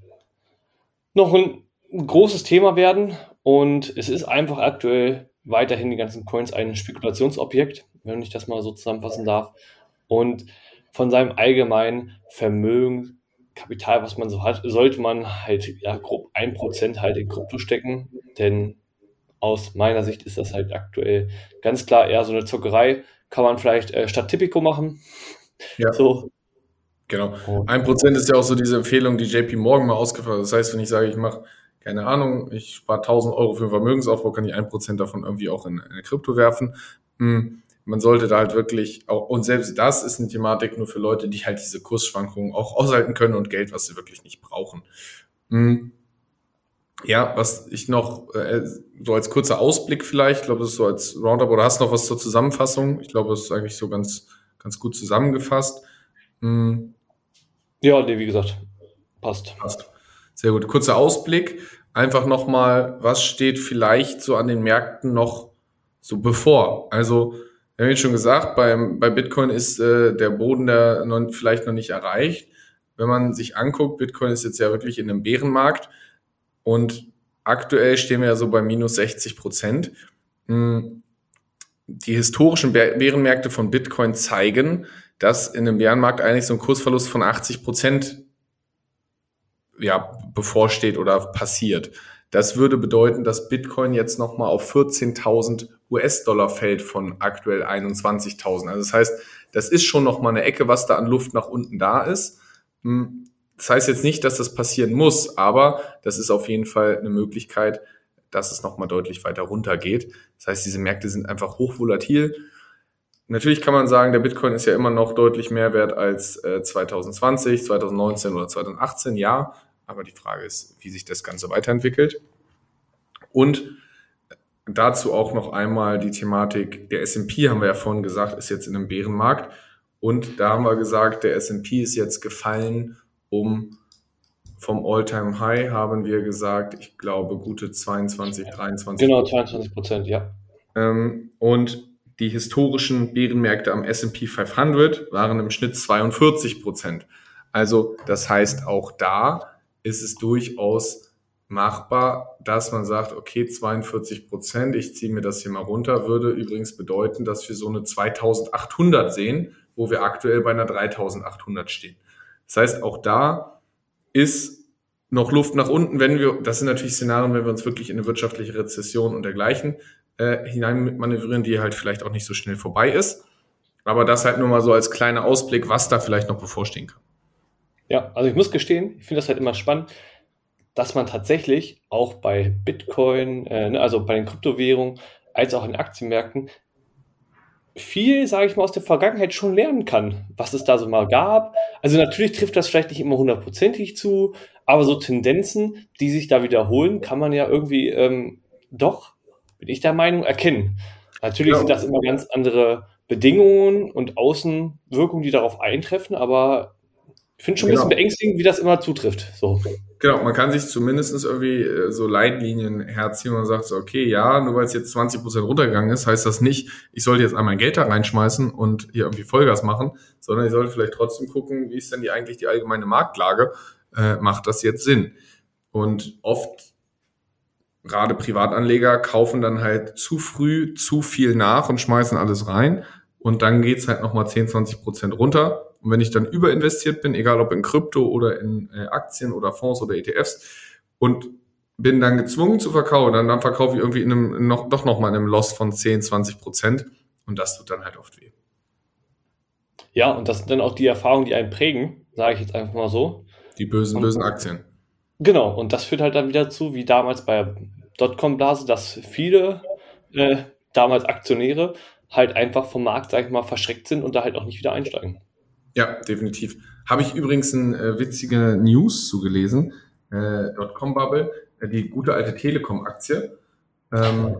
noch ein großes Thema werden und es ist einfach aktuell weiterhin die ganzen Coins ein Spekulationsobjekt, wenn ich das mal so zusammenfassen darf. Und von seinem allgemeinen Vermögen, Kapital, was man so hat, sollte man halt ja grob ein Prozent halt in Krypto stecken, denn aus meiner Sicht ist das halt aktuell ganz klar eher so eine Zockerei. Kann man vielleicht äh, statt Tipico machen. Ja. So. Genau. Ein Prozent ist ja auch so diese Empfehlung, die JP Morgan mal ausgeführt hat. Das heißt, wenn ich sage, ich mache keine Ahnung, ich spare 1000 Euro für Vermögensaufbau, kann ich ein Prozent davon irgendwie auch in eine Krypto werfen. Hm, man sollte da halt wirklich auch, und selbst das ist eine Thematik nur für Leute, die halt diese Kursschwankungen auch aushalten können und Geld, was sie wirklich nicht brauchen. Hm, ja, was ich noch, äh, so als kurzer Ausblick vielleicht, ich glaube, das ist so als Roundup, oder hast du noch was zur Zusammenfassung? Ich glaube, es ist eigentlich so ganz, ganz gut zusammengefasst. Hm. Ja, nee, wie gesagt, passt. Passt. Sehr gut. Kurzer Ausblick. Einfach nochmal, was steht vielleicht so an den Märkten noch so bevor? Also, wir haben jetzt schon gesagt, beim, bei Bitcoin ist äh, der Boden der noch, vielleicht noch nicht erreicht. Wenn man sich anguckt, Bitcoin ist jetzt ja wirklich in einem Bärenmarkt und aktuell stehen wir ja so bei minus 60 Prozent. Hm, die historischen Bärenmärkte von Bitcoin zeigen, dass in einem Bärenmarkt eigentlich so ein Kursverlust von 80 Prozent ja, bevorsteht oder passiert. Das würde bedeuten, dass Bitcoin jetzt nochmal auf 14.000 US-Dollar fällt von aktuell 21.000. Also das heißt, das ist schon nochmal eine Ecke, was da an Luft nach unten da ist. Hm, das heißt jetzt nicht, dass das passieren muss, aber das ist auf jeden Fall eine Möglichkeit, dass es nochmal deutlich weiter runtergeht. Das heißt, diese Märkte sind einfach hochvolatil. Natürlich kann man sagen, der Bitcoin ist ja immer noch deutlich mehr wert als äh, 2020, 2019 oder 2018, ja. Aber die Frage ist, wie sich das Ganze weiterentwickelt. Und dazu auch noch einmal die Thematik, der S&P, haben wir ja vorhin gesagt, ist jetzt in einem Bärenmarkt. Und da haben wir gesagt, der S&P ist jetzt gefallen um vom All-Time High haben wir gesagt, ich glaube, gute 22, 23. Genau, 22 Prozent, ja. Ähm, und die historischen Bärenmärkte am S&P 500 waren im Schnitt 42 Prozent. Also das heißt, auch da ist es durchaus machbar, dass man sagt, okay, 42 Prozent, ich ziehe mir das hier mal runter, würde übrigens bedeuten, dass wir so eine 2800 sehen, wo wir aktuell bei einer 3800 stehen. Das heißt, auch da ist noch Luft nach unten, wenn wir, das sind natürlich Szenarien, wenn wir uns wirklich in eine wirtschaftliche Rezession und dergleichen äh, hineinmanövrieren, die halt vielleicht auch nicht so schnell vorbei ist. Aber das halt nur mal so als kleiner Ausblick, was da vielleicht noch bevorstehen kann. Ja, also ich muss gestehen, ich finde das halt immer spannend, dass man tatsächlich auch bei Bitcoin, äh, ne, also bei den Kryptowährungen, als auch in Aktienmärkten, viel, sage ich mal, aus der Vergangenheit schon lernen kann, was es da so mal gab. Also natürlich trifft das vielleicht nicht immer hundertprozentig zu, aber so Tendenzen, die sich da wiederholen, kann man ja irgendwie ähm, doch, bin ich der Meinung, erkennen. Natürlich ja. sind das immer ganz andere Bedingungen und Außenwirkungen, die darauf eintreffen, aber ich finde schon ein bisschen genau. beängstigend, wie das immer zutrifft. So. Genau, man kann sich zumindest irgendwie äh, so Leitlinien herziehen und sagt so, okay, ja, nur weil es jetzt 20 Prozent runtergegangen ist, heißt das nicht, ich sollte jetzt einmal Geld da reinschmeißen und hier irgendwie Vollgas machen, sondern ich sollte vielleicht trotzdem gucken, wie ist denn die eigentlich die allgemeine Marktlage, äh, macht das jetzt Sinn? Und oft gerade Privatanleger kaufen dann halt zu früh zu viel nach und schmeißen alles rein und dann geht's halt nochmal 10, 20 Prozent runter und wenn ich dann überinvestiert bin, egal ob in Krypto oder in äh, Aktien oder Fonds oder ETFs und bin dann gezwungen zu verkaufen, dann, dann verkaufe ich irgendwie in einem, noch, doch nochmal in einem Loss von 10, 20 Prozent und das tut dann halt oft weh. Ja, und das sind dann auch die Erfahrungen, die einen prägen, sage ich jetzt einfach mal so. Die bösen, und, bösen Aktien. Genau, und das führt halt dann wieder zu, wie damals bei Dotcom-Blase, dass viele äh, damals Aktionäre halt einfach vom Markt, sag ich mal, verschreckt sind und da halt auch nicht wieder einsteigen. Ja, definitiv. Habe ich übrigens eine äh, witzige News zugelesen. Äh, Dotcom Bubble, äh, die gute alte Telekom-Aktie. Ähm,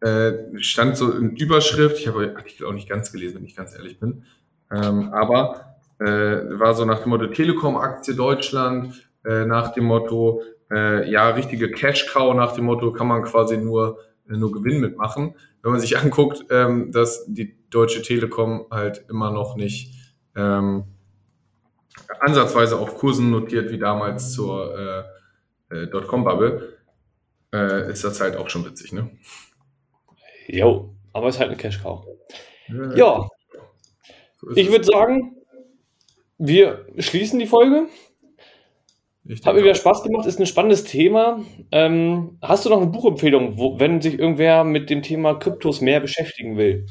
äh, stand so in Überschrift, ich habe den Artikel auch nicht ganz gelesen, wenn ich ganz ehrlich bin. Ähm, aber äh, war so nach dem Motto Telekom-Aktie Deutschland, äh, nach dem Motto, äh, ja, richtige Cash-Cow, nach dem Motto, kann man quasi nur, äh, nur Gewinn mitmachen. Wenn man sich anguckt, ähm, dass die Deutsche Telekom halt immer noch nicht ähm, ansatzweise auf Kursen notiert wie damals zur äh, äh, Dotcom-Bubble, äh, ist das halt auch schon witzig, ne? Jo, aber es ist halt eine Cash-Cow. Ja, ja. So ich würde sagen, wir schließen die Folge. Hat mir wieder Spaß gemacht, ist ein spannendes Thema. Ähm, hast du noch eine Buchempfehlung, wo, wenn sich irgendwer mit dem Thema Kryptos mehr beschäftigen will?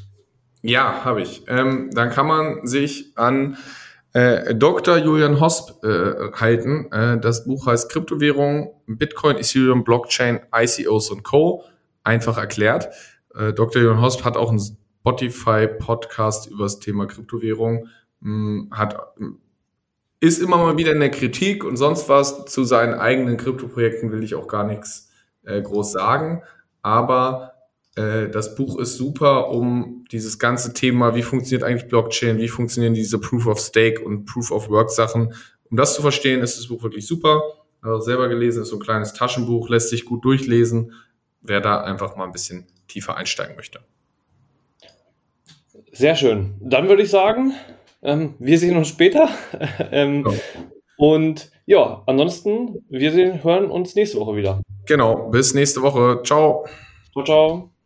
Ja, habe ich. Ähm, dann kann man sich an äh, Dr. Julian Hosp äh, halten. Äh, das Buch heißt Kryptowährung, Bitcoin, Ethereum, Blockchain, ICOs und Co. Einfach erklärt. Äh, Dr. Julian Hosp hat auch einen Spotify-Podcast über das Thema Kryptowährung. Mh, hm, hat ist immer mal wieder in der Kritik und sonst was. Zu seinen eigenen Kryptoprojekten will ich auch gar nichts äh, groß sagen. Aber äh, das Buch ist super, um dieses ganze Thema, wie funktioniert eigentlich Blockchain, wie funktionieren diese Proof of Stake und Proof of Work Sachen. Um das zu verstehen, ist das Buch wirklich super. Also selber gelesen, ist so ein kleines Taschenbuch, lässt sich gut durchlesen, wer da einfach mal ein bisschen tiefer einsteigen möchte. Sehr schön. Dann würde ich sagen, ähm, wir sehen uns später. <laughs> ähm, ja. Und ja, ansonsten, wir sehen, hören uns nächste Woche wieder. Genau, bis nächste Woche. Ciao. Ciao, ciao.